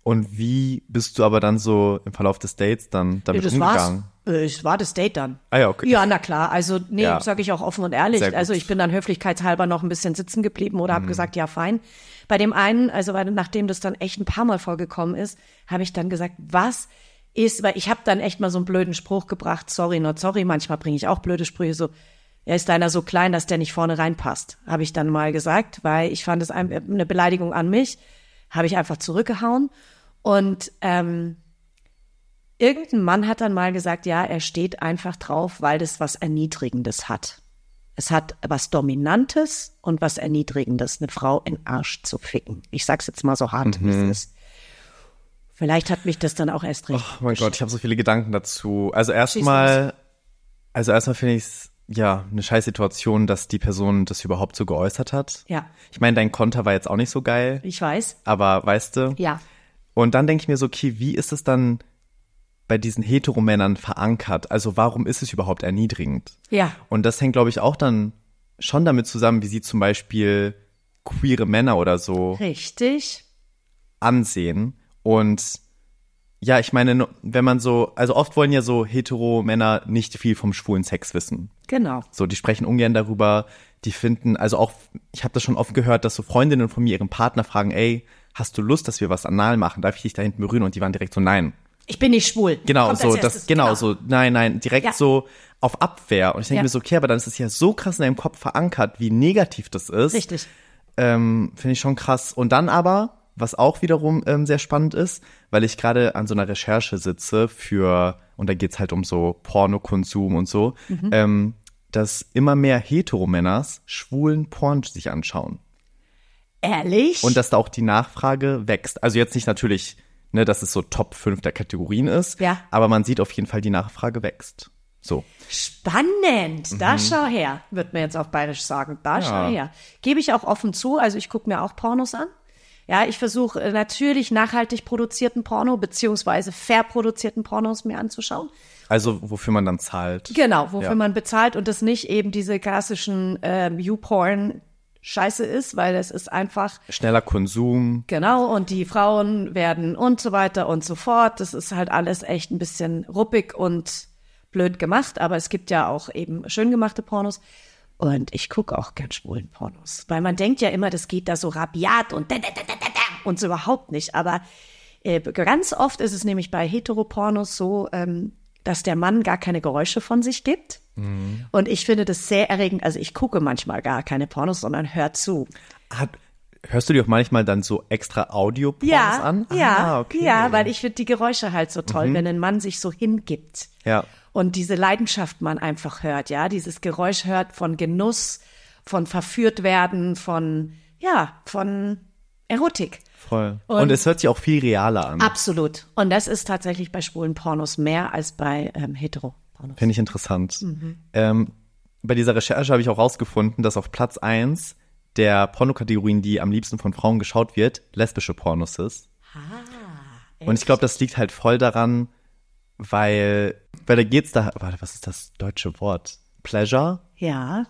Und wie bist du aber dann so im Verlauf des Dates dann damit das war's. umgegangen? Äh, Es war das Date dann. Ah ja, okay. Ja, na klar. Also, nee, Ja. sage ich auch offen und ehrlich. Mhm. Also, ich bin dann höflichkeitshalber noch ein bisschen sitzen geblieben oder habe gesagt, ja, fein. Bei dem einen, also weil, nachdem das dann echt ein paar Mal vorgekommen ist, habe ich dann gesagt, was ist, weil ich habe dann echt mal so einen blöden Spruch gebracht, sorry, not sorry. Manchmal bringe ich auch blöde Sprüche so. Er ist deiner so klein, dass der nicht vorne reinpasst, habe ich dann mal gesagt, weil ich fand es ein- eine Beleidigung an mich, habe ich einfach zurückgehauen und ähm, Irgendein Mann hat dann mal gesagt, ja, er steht einfach drauf, weil das was Erniedrigendes hat. Es hat was Dominantes und was Erniedrigendes, eine Frau in Arsch zu ficken. Ich sag's jetzt mal so hart, wie es ist. Vielleicht hat mich das dann auch erst recht. Oh mein Gott, ich habe so viele Gedanken dazu. Also erstmal, also erstmal finde ich es ja eine scheiß Situation, dass die Person das überhaupt so geäußert hat. Ja. Ich meine, dein Konter war jetzt auch nicht so geil, Ich weiß. aber weißt du? Ja. Und dann denke ich mir so, okay, wie ist es dann bei diesen Heteromännern verankert? Also warum ist es überhaupt erniedrigend? Ja. Und das hängt, glaube ich, auch dann schon damit zusammen, wie sie zum Beispiel queere Männer oder so Richtig. ansehen. Und ja, ich meine, wenn man so, also oft wollen ja so hetero Männer nicht viel vom schwulen Sex wissen. Genau. So, die sprechen ungern darüber. Die finden, also auch, ich habe das schon oft gehört, dass so Freundinnen von mir ihren Partner fragen, ey, hast du Lust, dass wir was anal machen? Darf ich dich da hinten berühren? Und die waren direkt so, nein. Ich bin nicht schwul. Genau, Kommt so, das, erstes. genau, so, nein, nein, direkt Ja. so auf Abwehr. Und ich denke Ja. mir so, okay, aber dann ist es ja so krass in deinem Kopf verankert, wie negativ das ist. Richtig. Ähm, Finde ich schon krass. Und dann aber, was auch wiederum ähm, sehr spannend ist, weil ich gerade an so einer Recherche sitze für, und da geht's halt um so Pornokonsum und so, Mhm. ähm, dass immer mehr Heteromänners schwulen Porn sich anschauen. Ehrlich? Und dass da auch die Nachfrage wächst. Also jetzt nicht natürlich, ne, dass es so Top 5 der Kategorien ist, Ja. aber man sieht auf jeden Fall, die Nachfrage wächst. So. Spannend. Da schau her, wird mir jetzt auf Bayerisch sagen. Da schau her. Gebe ich auch offen zu. Also ich gucke mir auch Pornos an. Ja, ich versuche äh, natürlich nachhaltig produzierten Porno beziehungsweise fair produzierten Pornos mir anzuschauen. Also wofür man dann zahlt. Genau, wofür Ja. man bezahlt und das nicht eben diese klassischen ähm, U-Porn Scheiße ist, weil es ist einfach Schneller Konsum. Genau, und die Frauen werden und so weiter und so fort. Das ist halt alles echt ein bisschen ruppig und blöd gemacht, aber es gibt ja auch eben schön gemachte Pornos. Und ich gucke auch gern schwulen Pornos, weil man denkt ja immer, das geht da so rabiat und da, da, da, da, da, da, und so überhaupt nicht. Aber äh, ganz oft ist es nämlich bei Heteropornos so, ähm, dass der Mann gar keine Geräusche von sich gibt. Und ich finde das sehr erregend. Also ich gucke manchmal gar keine Pornos, sondern hör zu. Hat, hörst du dir auch manchmal dann so extra Audio-Pornos ja, an? Ja, Ah, okay. Mhm. ja, weil ich finde die Geräusche halt so toll, wenn ein Mann sich so hingibt. Ja. Und diese Leidenschaft man einfach hört, ja, dieses Geräusch hört von Genuss, von verführt werden, von, ja, von Erotik. Voll. Und- Und, es hört sich auch viel realer an. Absolut. Und das ist tatsächlich bei schwulen Pornos mehr als bei ähm, Hetero-Pornos. Finde ich interessant. Mhm. Ähm, bei dieser Recherche habe ich auch rausgefunden, dass auf Platz eins der Pornokategorien, die am liebsten von Frauen geschaut wird, lesbische Pornos ist. Ah, Und ich glaube, das liegt halt voll daran, weil, weil da geht's da, warte, was ist das deutsche Wort? Pleasure? Ja.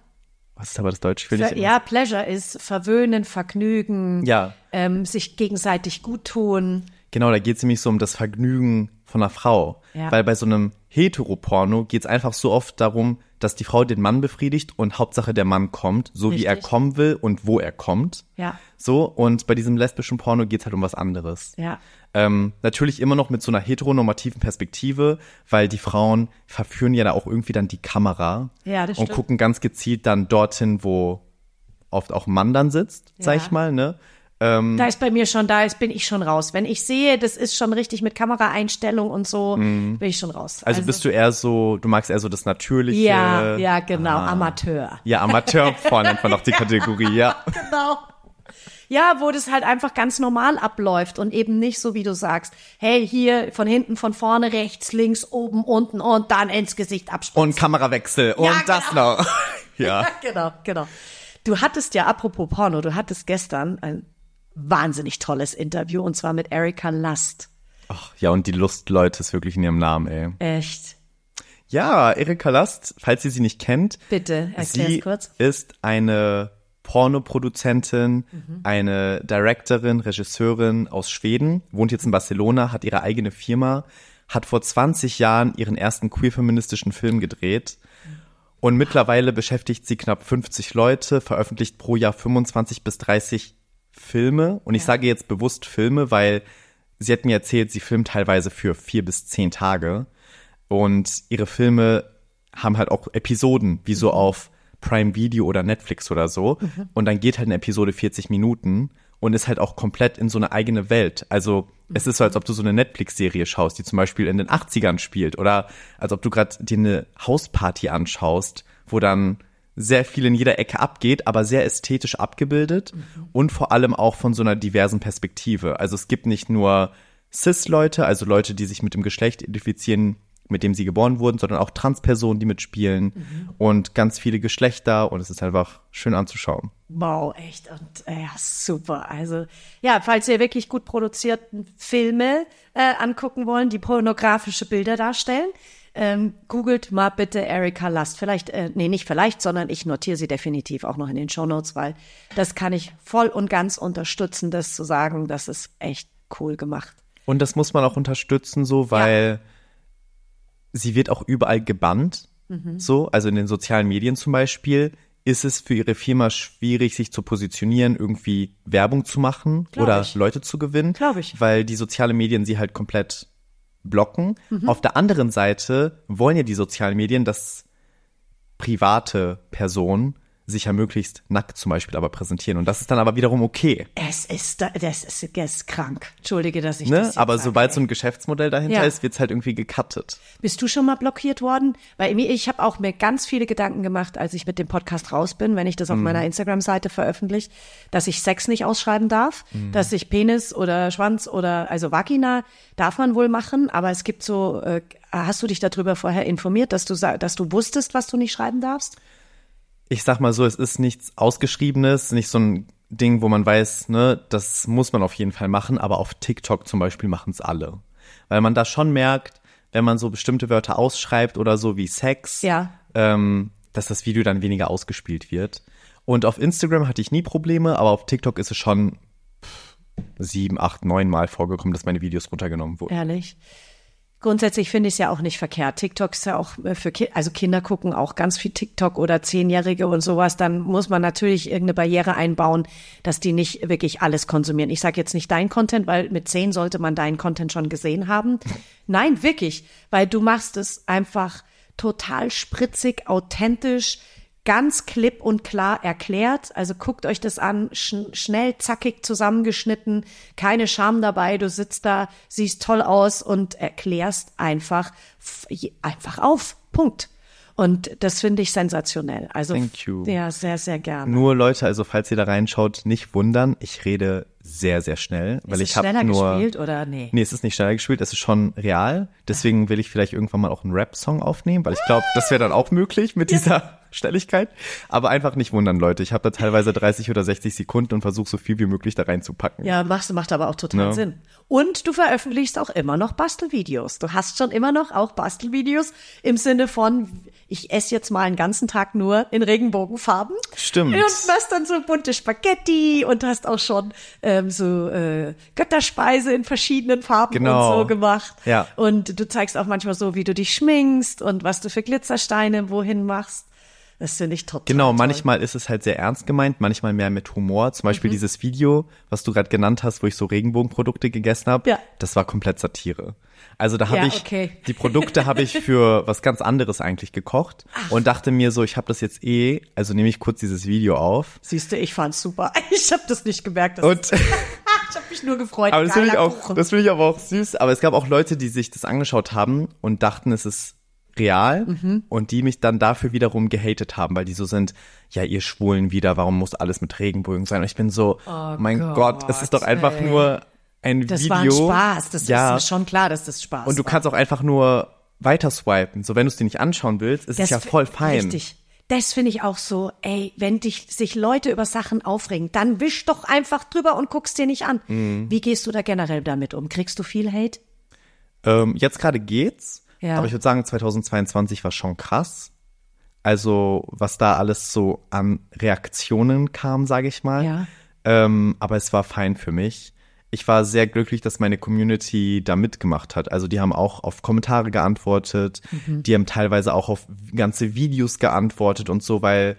Was ist aber das deutsche? Ich will nicht Ja, Pleasure ist verwöhnen, vergnügen, Ja. ähm, sich gegenseitig gut tun. Genau, da geht's nämlich so um das Vergnügen von einer Frau. Ja. Weil bei so einem Heteroporno geht's einfach so oft darum, dass die Frau den Mann befriedigt und Hauptsache der Mann kommt, so wie er Richtig. kommen will und wo er kommt. Ja. So, und bei diesem lesbischen Porno geht's halt um was anderes. Ja. Ähm, natürlich immer noch mit so einer heteronormativen Perspektive, weil die Frauen verführen ja da auch irgendwie dann die Kamera Ja, das und stimmt. gucken ganz gezielt dann dorthin, wo oft auch ein Mann dann sitzt, sag Ja. ich mal, ne? Da ist bei mir schon, da ist, bin ich schon raus. Wenn ich sehe, das ist schon richtig mit Kameraeinstellung und so, bin ich schon raus. Mhm. Also, bist du eher so, du magst eher so das Natürliche. Ja, ja, genau, Amateur. Ja, Amateurporn nennt man auch die Kategorie, ja. Genau. Ja, wo das halt einfach ganz normal abläuft und eben nicht so, wie du sagst, hey, hier von hinten, von vorne, rechts, links, oben, unten und dann ins Gesicht abspritzen. Und Kamerawechsel und Ja, das genau. noch. ja. genau, genau. Du hattest ja, apropos Porno, du hattest gestern ein wahnsinnig tolles Interview und zwar mit Erika Lust. Ach, ja, und die Lustleute ist wirklich in ihrem Namen, ey. Echt. Ja, Erika Last, falls ihr sie nicht kennt, Bitte, erklär's sie kurz. ist eine Pornoproduzentin, eine Directorin, Regisseurin aus Schweden, wohnt jetzt in Barcelona, hat ihre eigene Firma, hat vor 20 Jahren ihren ersten queer-feministischen Film gedreht und mittlerweile beschäftigt sie knapp 50 Leute, veröffentlicht pro Jahr 25 bis 30 Filme und ich sage jetzt bewusst Filme, weil sie hat mir erzählt, sie filmt teilweise für vier bis zehn Tage und ihre Filme haben halt auch Episoden, wie so auf Prime Video oder Netflix oder so. Und dann geht halt eine Episode 40 Minuten und ist halt auch komplett in so eine eigene Welt. Also es ist so, als ob du so eine Netflix-Serie schaust, die zum Beispiel in den 80ern spielt. Oder als ob du gerade dir eine Hausparty anschaust, wo dann sehr viel in jeder Ecke abgeht, aber sehr ästhetisch abgebildet und vor allem auch von so einer diversen Perspektive. Also es gibt nicht nur Cis-Leute, also Leute, die sich mit dem Geschlecht identifizieren, mit dem sie geboren wurden, sondern auch Transpersonen, die mitspielen und ganz viele Geschlechter und es ist einfach schön anzuschauen. Wow, echt. Und äh, ja, super. Also, ja, falls ihr wirklich gut produzierten Filme äh, angucken wollen, die pornografische Bilder darstellen, ähm, googelt mal bitte Erika Lust. Vielleicht, äh, nee, nicht vielleicht, sondern ich notiere sie definitiv auch noch in den Shownotes, weil das kann ich voll und ganz unterstützen, das zu sagen, das ist echt cool gemacht. Und das muss man auch unterstützen, so, weil sie wird auch überall gebannt. So, also in den sozialen Medien zum Beispiel ist es für ihre Firma schwierig, sich zu positionieren, irgendwie Werbung zu machen Glaub oder ich. Leute zu gewinnen. Glaub ich. Weil die sozialen Medien sie halt komplett blocken. Auf der anderen Seite wollen ja die sozialen Medien, dass private Personen sich ja möglichst nackt zum Beispiel aber präsentieren. Und das ist dann aber wiederum okay. Es ist, da- das ist, das ist krank. Entschuldige, dass ich Ne? das Aber sage, sobald ey. so ein Geschäftsmodell dahinter Ja. ist, wird's halt irgendwie gecuttet. Bist du schon mal blockiert worden? Weil mir, ich habe auch mir ganz viele Gedanken gemacht, als ich mit dem Podcast raus bin, wenn ich das auf Mhm. meiner Instagram-Seite veröffentliche, dass ich Sex nicht ausschreiben darf, Mhm. dass ich Penis oder Schwanz oder also Vagina darf man wohl machen, aber es gibt so, äh, hast du dich darüber vorher informiert, dass du dass du wusstest, was du nicht schreiben darfst? Ich sag mal so, es ist nichts Ausgeschriebenes, nicht so ein Ding, wo man weiß, ne, das muss man auf jeden Fall machen, aber auf TikTok zum Beispiel machen es alle. Weil man da schon merkt, wenn man so bestimmte Wörter ausschreibt oder so wie Sex, Ja. ähm, dass das Video dann weniger ausgespielt wird. Und auf Instagram hatte ich nie Probleme, aber auf TikTok ist es schon sieben, acht, neun Mal vorgekommen, dass meine Videos runtergenommen wurden. Ehrlich. Grundsätzlich finde ich es ja auch nicht verkehrt. TikTok ist ja auch äh, für Ki also Kinder gucken auch ganz viel TikTok oder Zehnjährige und sowas. Dann muss man natürlich irgendeine Barriere einbauen, dass die nicht wirklich alles konsumieren. Ich sage jetzt nicht dein Content, weil mit zehn sollte man deinen Content schon gesehen haben. Nein, wirklich, weil du machst es einfach total spritzig, authentisch, ganz klipp und klar erklärt. Also guckt euch das an, schn schnell, zackig zusammengeschnitten, keine Scham dabei. Du sitzt da, siehst toll aus und erklärst einfach, einfach auf. Punkt. Und das finde ich sensationell. Also, Thank you. ja, sehr, sehr gerne. Nur Leute, also falls ihr da reinschaut, nicht wundern, ich rede sehr, sehr schnell, weil Ist es ich habe schneller nur gespielt oder nee? Nee, es ist nicht schneller gespielt, es ist schon real. Deswegen will ich vielleicht irgendwann mal auch einen Rap-Song aufnehmen, weil ich glaube, das wäre dann auch möglich mit dieser Schnelligkeit. Aber einfach nicht wundern, Leute. Ich habe da teilweise 30 oder 60 Sekunden und versuche so viel wie möglich da reinzupacken. Ja, machst, macht aber auch total Ja. Sinn. Und du veröffentlichst auch immer noch Bastelvideos. Du hast schon immer noch auch Bastelvideos im Sinne von, ich esse jetzt mal einen ganzen Tag nur in Regenbogenfarben. Stimmt. Und machst dann so bunte Spaghetti und hast auch schon ähm, so äh, Götterspeise in verschiedenen Farben Genau. und so gemacht. Ja. Und du zeigst auch manchmal so, wie du dich schminkst und was du für Glitzersteine wohin machst. Das finde ich total Genau, toll. manchmal ist es halt sehr ernst gemeint, manchmal mehr mit Humor. Zum Mhm. Beispiel dieses Video, was du gerade genannt hast, wo ich so Regenbogenprodukte gegessen habe, Ja. das war komplett Satire. Also da habe Ja, ich okay. die Produkte habe ich für was ganz anderes eigentlich gekocht und dachte mir so, ich habe das jetzt eh, also nehme ich kurz dieses Video auf Siehst du, ich fand's super. Ich habe das nicht gemerkt. und Ich habe mich nur gefreut. Aber das finde ich auch, Kuchen. das finde ich aber auch süß. Aber es gab auch Leute, die sich das angeschaut haben und dachten, es ist real Mhm. und die mich dann dafür wiederum gehatet haben, weil die so sind, ja, ihr Schwulen wieder, warum muss alles mit Regenbogen sein? Und ich bin so, mein Gott, es ist doch einfach Oh ey. nur ein das Video. war ein Spaß. Das ja. ist schon klar, dass das Spaß Und du war. kannst auch einfach nur weiter swipen. So, wenn du es dir nicht anschauen willst, ist es ja voll fein. Richtig. Das finde ich auch so, ey, wenn dich sich Leute über Sachen aufregen, dann wisch doch einfach drüber und guck's dir nicht an. Mhm. Wie gehst du da generell damit um? Kriegst du viel Hate? Ähm, jetzt gerade geht's, Ja. aber ich würde sagen, 2022 war schon krass. Also, was da alles so an Reaktionen kam, sage ich mal. Ja. Ähm, aber es war fein für mich. Ich war sehr glücklich, dass meine Community da mitgemacht hat. Also die haben auch auf Kommentare geantwortet, Mhm. die haben teilweise auch auf ganze Videos geantwortet und so, weil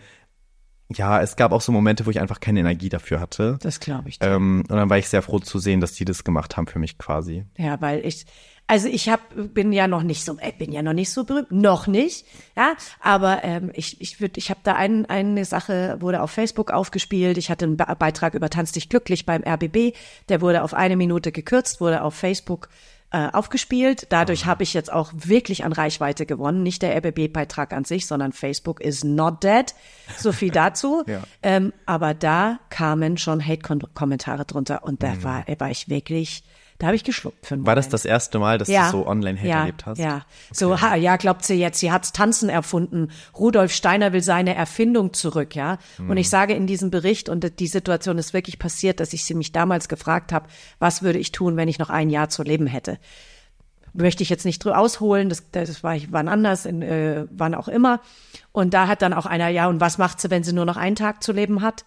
ja, es gab auch so Momente, wo ich einfach keine Energie dafür hatte. Das glaube ich. Ähm, und dann war ich sehr froh zu sehen, dass die das gemacht haben für mich quasi. Ja, weil ich, also ich hab, bin ja noch nicht so, äh, bin ja noch nicht so berühmt, noch nicht, ja, aber ähm, ich, ich würde, ich habe da ein, eine Sache wurde auf Facebook aufgespielt. Ich hatte einen Be Beitrag über Tanz dich glücklich beim RBB, der wurde auf eine Minute gekürzt, wurde auf Facebook äh, aufgespielt. Dadurch habe ich jetzt auch wirklich an Reichweite gewonnen. Nicht der RBB-Beitrag an sich, sondern Facebook is not dead. So viel dazu. Ja. ähm, aber da kamen schon Hate-Kommentare drunter und da war, war ich wirklich, da habe ich geschluckt für einen War das das erste Mal, dass du so Online-Hate ja, erlebt hast? Ja, so, ha, ja, glaubt sie jetzt, sie hat's Tanzen erfunden. Rudolf Steiner will seine Erfindung zurück, ja. Und Hm. ich sage in diesem Bericht, und die Situation ist wirklich passiert, dass ich sie mich damals gefragt habe, was würde ich tun, wenn ich noch ein Jahr zu leben hätte. Möchte ich jetzt nicht drüber ausholen, das, das war wann anders, in, äh, wann auch immer. Und da hat dann auch einer, ja, und was macht sie, wenn sie nur noch einen Tag zu leben hat?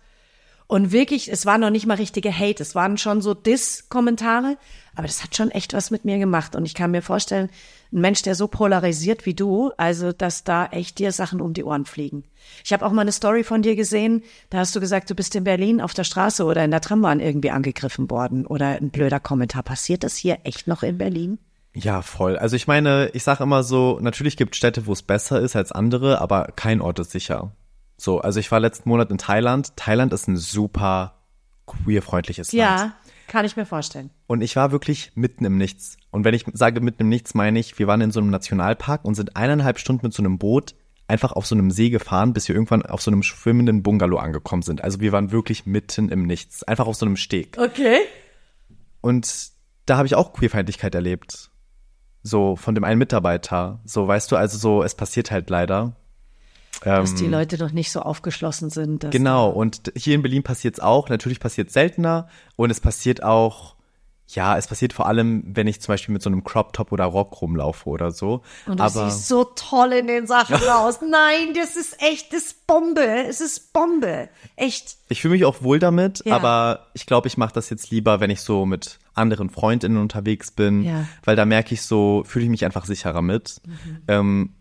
Und wirklich, es war noch nicht mal richtige Hate, es waren schon so Diss-Kommentare, aber das hat schon echt was mit mir gemacht. Und ich kann mir vorstellen, ein Mensch, der so polarisiert wie du, also dass da echt dir Sachen um die Ohren fliegen. Ich habe auch mal eine Story von dir gesehen, da hast du gesagt, du bist in Berlin auf der Straße oder in der Trambahn irgendwie angegriffen worden oder ein blöder Kommentar. Passiert das hier echt noch in Berlin? Ja, voll. Also ich meine, ich sage immer so, natürlich gibt Städte, wo es besser ist als andere, aber kein Ort ist sicher. So, also ich war letzten Monat in Thailand. Thailand ist ein super queerfreundliches Land. Ja, kann ich mir vorstellen. Und ich war wirklich mitten im Nichts. Und wenn ich sage mitten im Nichts, meine ich, wir waren in so einem Nationalpark und sind eineinhalb Stunden mit so einem Boot einfach auf so einem See gefahren, bis wir irgendwann auf so einem schwimmenden Bungalow angekommen sind. Also wir waren wirklich mitten im Nichts. Einfach auf so einem Steg. Okay. Und da habe ich auch Queerfeindlichkeit erlebt. So von dem einen Mitarbeiter. So, weißt du, also so, es passiert halt leider. Dass die Leute doch nicht so aufgeschlossen sind. Ähm, Genau, und hier in Berlin passiert es auch. Natürlich passiert es seltener und es passiert auch, ja, es passiert vor allem, wenn ich zum Beispiel mit so einem Crop Top oder Rock rumlaufe oder so. Und du Aber siehst so toll in den Sachen aus. Nein, das ist echt, das ist Bombe. Es ist Bombe. Echt. ich fühle mich auch wohl damit, Ja. aber ich glaube, ich mache das jetzt lieber, wenn ich so mit anderen Freundinnen unterwegs bin, Ja. Mhm. weil da merke ich so, fühle ich mich einfach sicherer mit. Ähm,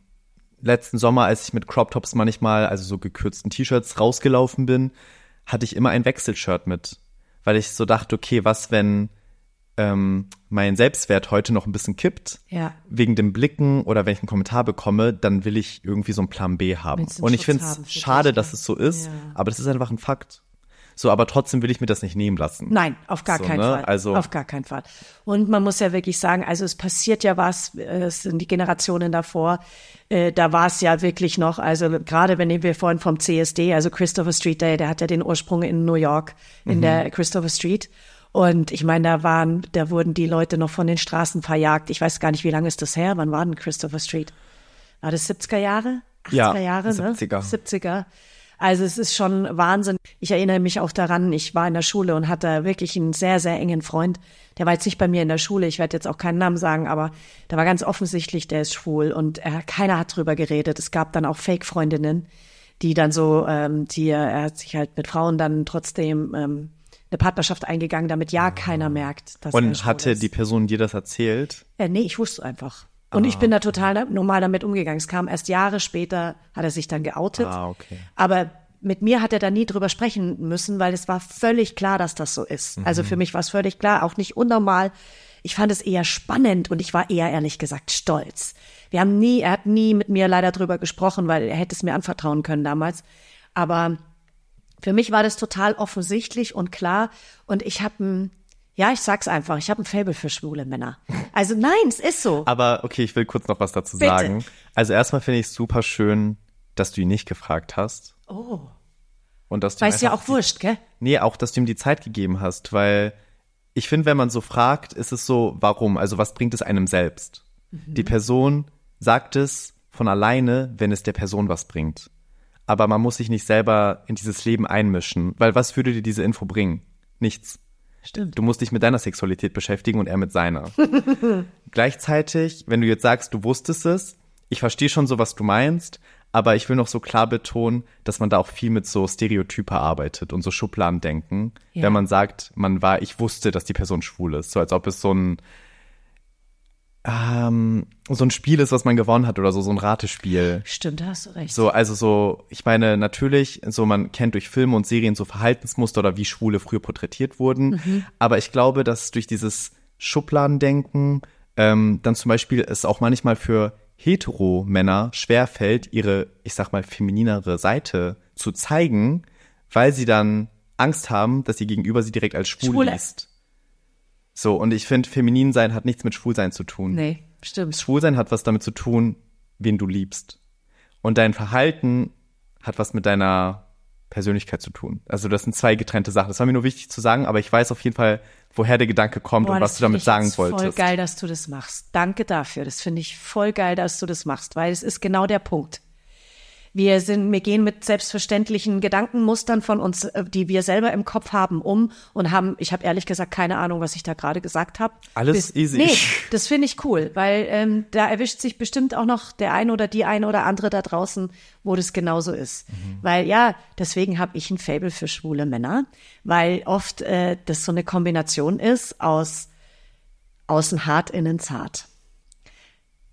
letzten Sommer, als ich mit Crop Tops manchmal, also so gekürzten T-Shirts rausgelaufen bin, hatte ich immer ein Wechselshirt mit, weil ich so dachte, okay, was wenn ähm, mein Selbstwert heute noch ein bisschen kippt, Ja. wegen dem Blicken oder wenn ich einen Kommentar bekomme, dann will ich irgendwie so einen Plan B haben. Und ich finde es schade, dass ja. es so ist, Ja. aber das ist einfach ein Fakt. So, aber trotzdem will ich mir das nicht nehmen lassen. Nein, auf gar So, keinen ne? Fall. Also- auf gar keinen Fall. Und man muss ja wirklich sagen, also es passiert ja was, äh, es sind die Generationen davor, äh, da war es ja wirklich noch, also gerade wenn wir vorhin vom CSD, also Christopher Street Day, der hat ja den Ursprung in New York, in der Christopher Street. Und ich meine, da waren, da wurden die Leute noch von den Straßen verjagt. Ich weiß gar nicht, wie lange ist das her? Wann war denn Christopher Street? War das 70er Jahre? 80er Ja, Jahre, ne? 70er. 70er. Also es ist schon Wahnsinn. Ich erinnere mich auch daran, ich war in der Schule und hatte wirklich einen sehr, sehr engen Freund. Der war jetzt nicht bei mir in der Schule, ich werde jetzt auch keinen Namen sagen, aber da war ganz offensichtlich, der ist schwul und er, keiner hat drüber geredet. Es gab dann auch Fake-Freundinnen, die dann so, ähm, die er hat sich halt mit Frauen dann trotzdem ähm, eine Partnerschaft eingegangen, damit ja keiner merkt, dass er Und hatte ist. die Person dir das erzählt? Äh, nee, ich wusste einfach. Und ich bin da total normal damit umgegangen. Es kam erst Jahre später, hat er sich dann geoutet. Ah, okay. Aber mit mir hat er da nie drüber sprechen müssen, weil es war völlig klar, dass das so ist. Also für mich war es völlig klar, auch nicht unnormal. Ich fand es eher spannend und ich war eher ehrlich gesagt stolz. Wir haben nie, er hat nie mit mir leider drüber gesprochen, weil er hätte es mir anvertrauen können damals. Aber für mich war das total offensichtlich und klar. Und ich habe ein, ja, ich sag's einfach, ich habe ein Faible für schwule Männer. Also nein, es ist so. Aber okay, ich will kurz noch was dazu Bitte. sagen. Also erstmal finde ich es super schön, dass du ihn nicht gefragt hast. Oh. Und dass du Weiß ja auch wurscht, gell? Nee, auch, dass du ihm die Zeit gegeben hast, weil ich finde, wenn man so fragt, ist es so, warum? Also was bringt es einem selbst? Mhm. Die Person sagt es von alleine, wenn es der Person was bringt. Aber man muss sich nicht selber in dieses Leben einmischen, weil was würde dir diese Info bringen? Nichts. Stimmt. Du musst dich mit deiner Sexualität beschäftigen und er mit seiner. Gleichzeitig, wenn du jetzt sagst, du wusstest es, ich verstehe schon so, was du meinst, aber ich will noch so klar betonen, dass man da auch viel mit so Stereotype arbeitet und so Schubladendenken. Ja. Wenn man sagt, man war, ich wusste, dass die Person schwul ist. So als ob es so ein, ähm, so ein Spiel ist, was man gewonnen hat oder so, so ein Ratespiel. Stimmt, da hast du recht. So, also so, ich meine, natürlich, so man kennt durch Filme und Serien so Verhaltensmuster oder wie Schwule früher porträtiert wurden. Aber ich glaube, dass durch dieses Schubladendenken ähm, dann zum Beispiel es auch manchmal für Hetero-Männer schwerfällt, ihre, ich sag mal, femininere Seite zu zeigen, weil sie dann Angst haben, dass ihr Gegenüber sie direkt als schwul Schwule. liest. So, und ich finde, feminin sein hat nichts mit Schwulsein zu tun. Nee, stimmt. Schwulsein hat was damit zu tun, wen du liebst. Und dein Verhalten hat was mit deiner Persönlichkeit zu tun. Also das sind zwei getrennte Sachen. Das war mir nur wichtig zu sagen, aber ich weiß auf jeden Fall, woher der Gedanke kommt Boah, und was du damit sagen wolltest. Voll geil, dass du das machst. Danke dafür. Das finde ich voll geil, dass du das machst, weil es ist genau der Punkt. Wir sind, wir gehen mit selbstverständlichen Gedankenmustern von uns, äh, die wir selber im Kopf haben, um und haben, ich habe ehrlich gesagt keine Ahnung, was ich da gerade gesagt habe. Alles easy. Nee, das finde ich cool, weil ähm, da erwischt sich bestimmt auch noch der ein oder die eine oder andere da draußen, wo das genauso ist. Weil ja, deswegen habe ich ein Fable für schwule Männer, weil oft äh, das so eine Kombination ist aus außen hart, innen zart.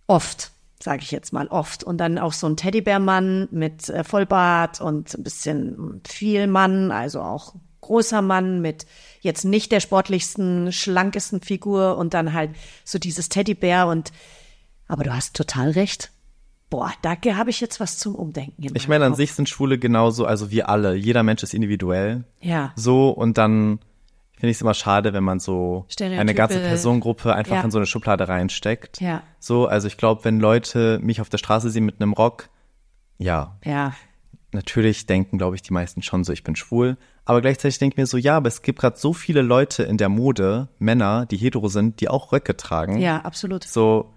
Oft, sage ich jetzt mal, oft. Und dann auch so ein Teddybärmann mit äh, Vollbart und ein bisschen viel Mann, also auch großer Mann mit jetzt nicht der sportlichsten, schlankesten Figur und dann halt so dieses Teddybär und aber du hast total recht. boah, da habe ich jetzt was zum Umdenken. Ich meine, an Kopf. sich sind Schwule genauso, also wir alle. Jeder Mensch ist individuell. Ja. So, und dann finde ich es immer schade, wenn man so eine ganze Personengruppe einfach Ja. in so eine Schublade reinsteckt. Ja. So, also ich glaube, wenn Leute mich auf der Straße sehen mit einem Rock, ja, Ja, natürlich denken, glaube ich, die meisten schon so, ich bin schwul. Aber gleichzeitig denke ich mir so, ja, aber es gibt gerade so viele Leute in der Mode, Männer, die hetero sind, die auch Röcke tragen. ja, absolut. So,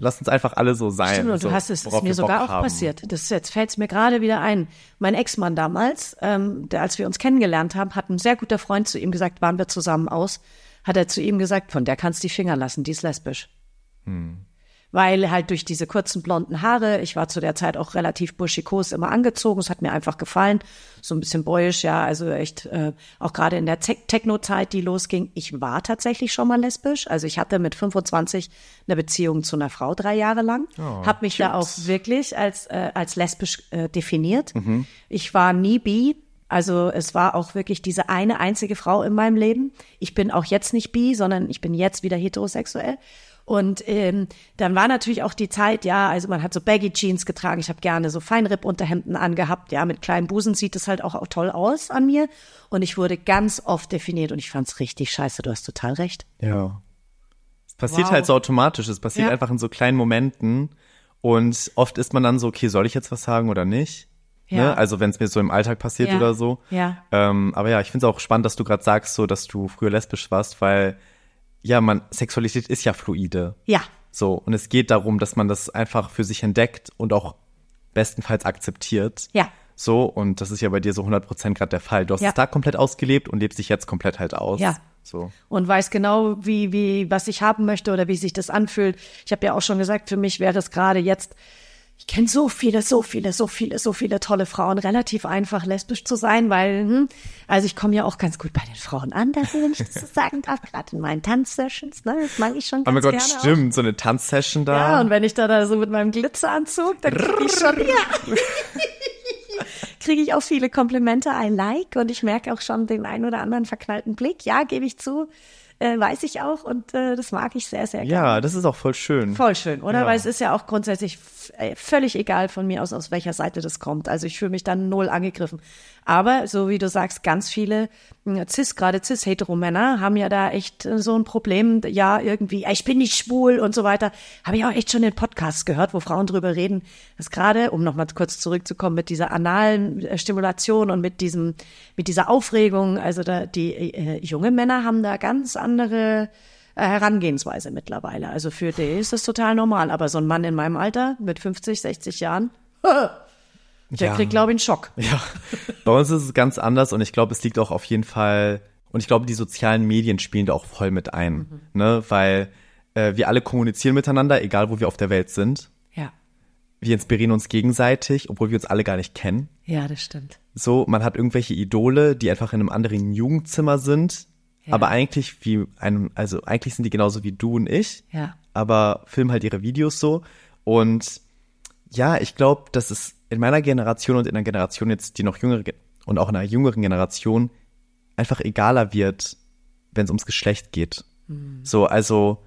lass uns einfach alle so sein. Stimmt, und so, du hast es, ist mir sogar Bock auch haben. passiert. Das jetzt fällt es mir gerade wieder ein. Mein Ex-Mann damals, ähm, der, als wir uns kennengelernt haben, hat ein sehr guter Freund zu ihm gesagt, waren wir zusammen aus, hat er zu ihm gesagt, von der kannst du die Finger lassen, die ist lesbisch. Weil halt durch diese kurzen blonden Haare, ich war zu der Zeit auch relativ buschikos immer angezogen, es hat mir einfach gefallen, so ein bisschen boyisch, ja, also echt, äh, auch gerade in der Te Techno-Zeit, die losging, ich war tatsächlich schon mal lesbisch, also ich hatte mit 25 eine Beziehung zu einer Frau drei Jahre lang, Oh, habe mich da auch wirklich als, äh, als lesbisch äh, definiert. Mhm. Ich war nie bi, also es war auch wirklich diese eine einzige Frau in meinem Leben. Ich bin auch jetzt nicht bi, sondern ich bin jetzt wieder heterosexuell. Und ähm, dann war natürlich auch die Zeit, ja, also man hat so Baggy Jeans getragen. Ich habe gerne so Feinripp-Unterhemden angehabt. Ja, mit kleinen Busen sieht es halt auch, auch toll aus an mir. Und ich wurde ganz oft definiert und ich fand's richtig scheiße. Du hast total recht. Ja. Es passiert Wow. halt so automatisch. Es passiert Ja. einfach in so kleinen Momenten. Und oft ist man dann so, okay, soll ich jetzt was sagen oder nicht? Ja. Ne? Also wenn es mir so im Alltag passiert Ja. oder so. Ja. Ähm, aber ja, ich finde es auch spannend, dass du gerade sagst, so, dass du früher lesbisch warst, weil ja, man, Sexualität ist ja fluide. Ja, So, und es geht darum, dass man das einfach für sich entdeckt und auch bestenfalls akzeptiert. Ja. So, und das ist ja bei dir so 100% gerade der Fall. Du hast Ja. es da komplett ausgelebt und lebst dich jetzt komplett halt aus. Ja. So. und weiß genau, wie, wie, was ich haben möchte oder wie sich das anfühlt. Ich habe ja auch schon gesagt, für mich wäre es gerade jetzt, ich kenne so viele, so viele, so viele, so viele tolle Frauen, relativ einfach lesbisch zu sein, weil, hm, also ich komme ja auch ganz gut bei den Frauen an, da wenn ich das so sagen darf, gerade in meinen Tanzsessions, ne, das mag ich schon Oh ganz mein Gott, gerne auch. stimmt, so eine Tanzsession da. Ja, und wenn ich da, da so mit meinem Glitzeranzug, dann kriege ich schon, ja. kriege ich auch viele Komplimente, I like und ich merke auch schon den ein oder anderen verknallten Blick. Ja, gebe ich zu, äh, weiß ich auch und äh, das mag ich sehr, sehr gerne. ja, das ist auch voll schön. Voll schön, oder? Ja. Weil es ist ja auch grundsätzlich äh, völlig egal von mir aus, aus welcher Seite das kommt. Also ich fühle mich dann null angegriffen. Aber so wie du sagst, ganz viele cis, gerade cis-hetero-Männer haben ja da echt äh, so ein Problem, ja, irgendwie, äh, ich bin nicht schwul und so weiter. Habe ich auch echt schon in Podcasts gehört, wo Frauen drüber reden, dass gerade, um nochmal kurz zurückzukommen, mit dieser analen äh, Stimulation und mit diesem, mit dieser Aufregung, also da, die äh, junge Männer haben da ganz andere äh, Herangehensweise mittlerweile. Also für die ist das total normal. Aber so ein Mann in meinem Alter mit 50, 60 Jahren, der Ja. kriegt, glaube ich, einen Schock. Ja, bei uns ist es ganz anders und ich glaube, es liegt auch auf jeden Fall, und ich glaube, die sozialen Medien spielen da auch voll mit ein, Mhm. ne, weil äh, wir alle kommunizieren miteinander, egal wo wir auf der Welt sind. Ja, Wir inspirieren uns gegenseitig, obwohl wir uns alle gar nicht kennen. ja, das stimmt. So, man hat irgendwelche Idole, die einfach in einem anderen Jugendzimmer sind, Ja. aber eigentlich wie einem, also eigentlich sind die genauso wie du und ich, Ja. aber filmen halt ihre Videos so. Und ja, ich glaube, dass es in meiner Generation und in einer Generation jetzt, die noch jüngere ge- und auch in einer jüngeren Generation einfach egaler wird, wenn es ums Geschlecht geht. So, also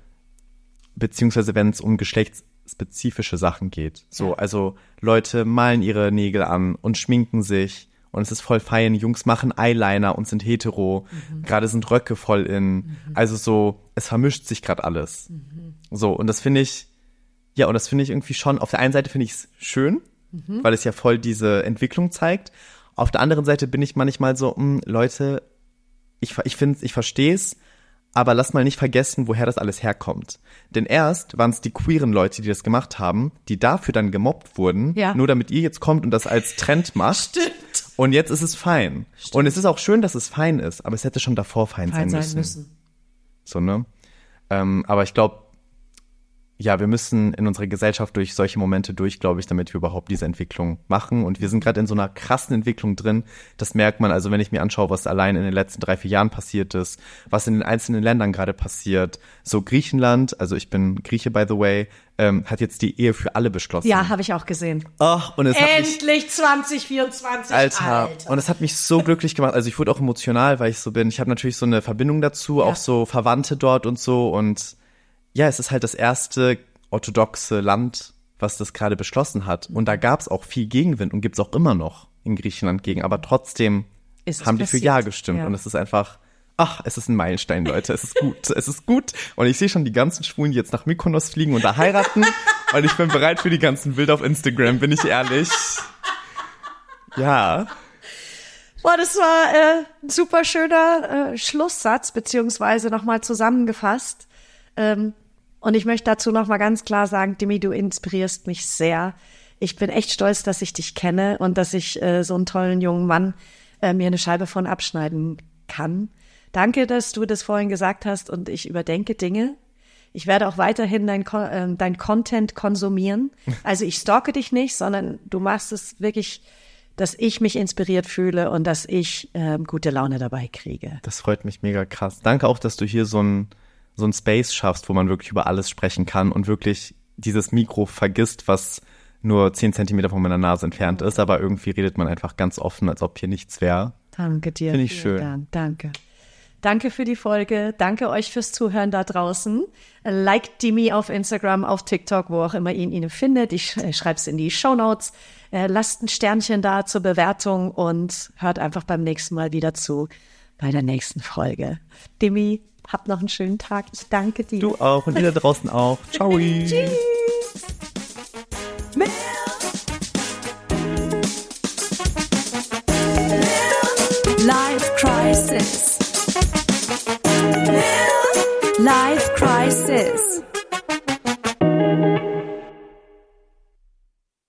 beziehungsweise wenn es um geschlechtsspezifische Sachen geht. So, Ja. also Leute malen ihre Nägel an und schminken sich und es ist voll fein. Jungs machen Eyeliner und sind hetero. Gerade sind Röcke voll in. Also so, es vermischt sich gerade alles. So, und das finde ich, ja, und das finde ich irgendwie schon, auf der einen Seite finde ich es schön, weil es ja voll diese Entwicklung zeigt. Auf der anderen Seite bin ich manchmal so, mh, Leute, ich, ich finde, ich verstehe es, aber lass mal nicht vergessen, woher das alles herkommt. Denn erst waren es die queeren Leute, die das gemacht haben, die dafür dann gemobbt wurden, Ja. nur damit ihr jetzt kommt und das als Trend macht. Stimmt. Und jetzt ist es fein. Und es ist auch schön, dass es fein ist, aber es hätte schon davor fein, Fein sein, sein müssen. müssen. So, ne? Ähm, aber ich glaube, ja, wir müssen in unserer Gesellschaft durch solche Momente durch, glaube ich, damit wir überhaupt diese Entwicklung machen. Und wir sind gerade in so einer krassen Entwicklung drin. Das merkt man, also wenn ich mir anschaue, was allein in den letzten drei, vier Jahren passiert ist, was in den einzelnen Ländern gerade passiert. So Griechenland, also ich bin Grieche, by the way, ähm, hat jetzt die Ehe für alle beschlossen. Ja, habe ich auch gesehen. Ach, und es hat mich Endlich 2024, Alter. Alter. Und es hat mich so glücklich gemacht. Also ich wurde auch emotional, weil ich so bin. Ich habe natürlich so eine Verbindung dazu, Ja. auch so Verwandte dort und so. Und ja, es ist halt das erste orthodoxe Land, was das gerade beschlossen hat. Und da gab es auch viel Gegenwind und gibt es auch immer noch in Griechenland gegen. Aber trotzdem haben die für passiert. Ja gestimmt. Ja. Und es ist einfach, ach, es ist ein Meilenstein, Leute. Es ist gut. es ist gut. Und ich sehe schon die ganzen Schwulen, die jetzt nach Mykonos fliegen und da heiraten. und ich bin bereit für die ganzen Bilder auf Instagram, bin ich ehrlich. Ja. Boah, das war äh, ein super schöner äh, Schlusssatz, beziehungsweise nochmal zusammengefasst. Ähm, und ich möchte dazu nochmal ganz klar sagen, Dimi, du inspirierst mich sehr. Ich bin echt stolz, dass ich dich kenne und dass ich äh, so einen tollen jungen Mann äh, mir eine Scheibe von abschneiden kann. Danke, dass du das vorhin gesagt hast und ich überdenke Dinge. Ich werde auch weiterhin dein, äh, dein Content konsumieren. Also ich stalke dich nicht, sondern du machst es wirklich, dass ich mich inspiriert fühle und dass ich ähm, gute Laune dabei kriege. Das freut mich mega krass. Danke auch, dass du hier so ein, so ein Space schaffst, wo man wirklich über alles sprechen kann und wirklich dieses Mikro vergisst, was nur zehn Zentimeter von meiner Nase entfernt ist, aber irgendwie redet man einfach ganz offen, als ob hier nichts wäre. Danke dir. Finde ich schön. Dank. Danke. Danke für die Folge. Danke euch fürs Zuhören da draußen. Liked Dimi auf Instagram, auf TikTok, wo auch immer ihr ihn findet. Ich äh, schreib's in die Show Notes. Äh, lasst ein Sternchen da zur Bewertung und hört einfach beim nächsten Mal wieder zu bei der nächsten Folge. Dimi, Habt noch einen schönen Tag. Ich danke dir. Du auch und ihr da draußen auch. Ciao. Tschüss. Life Crisis. Life Crisis.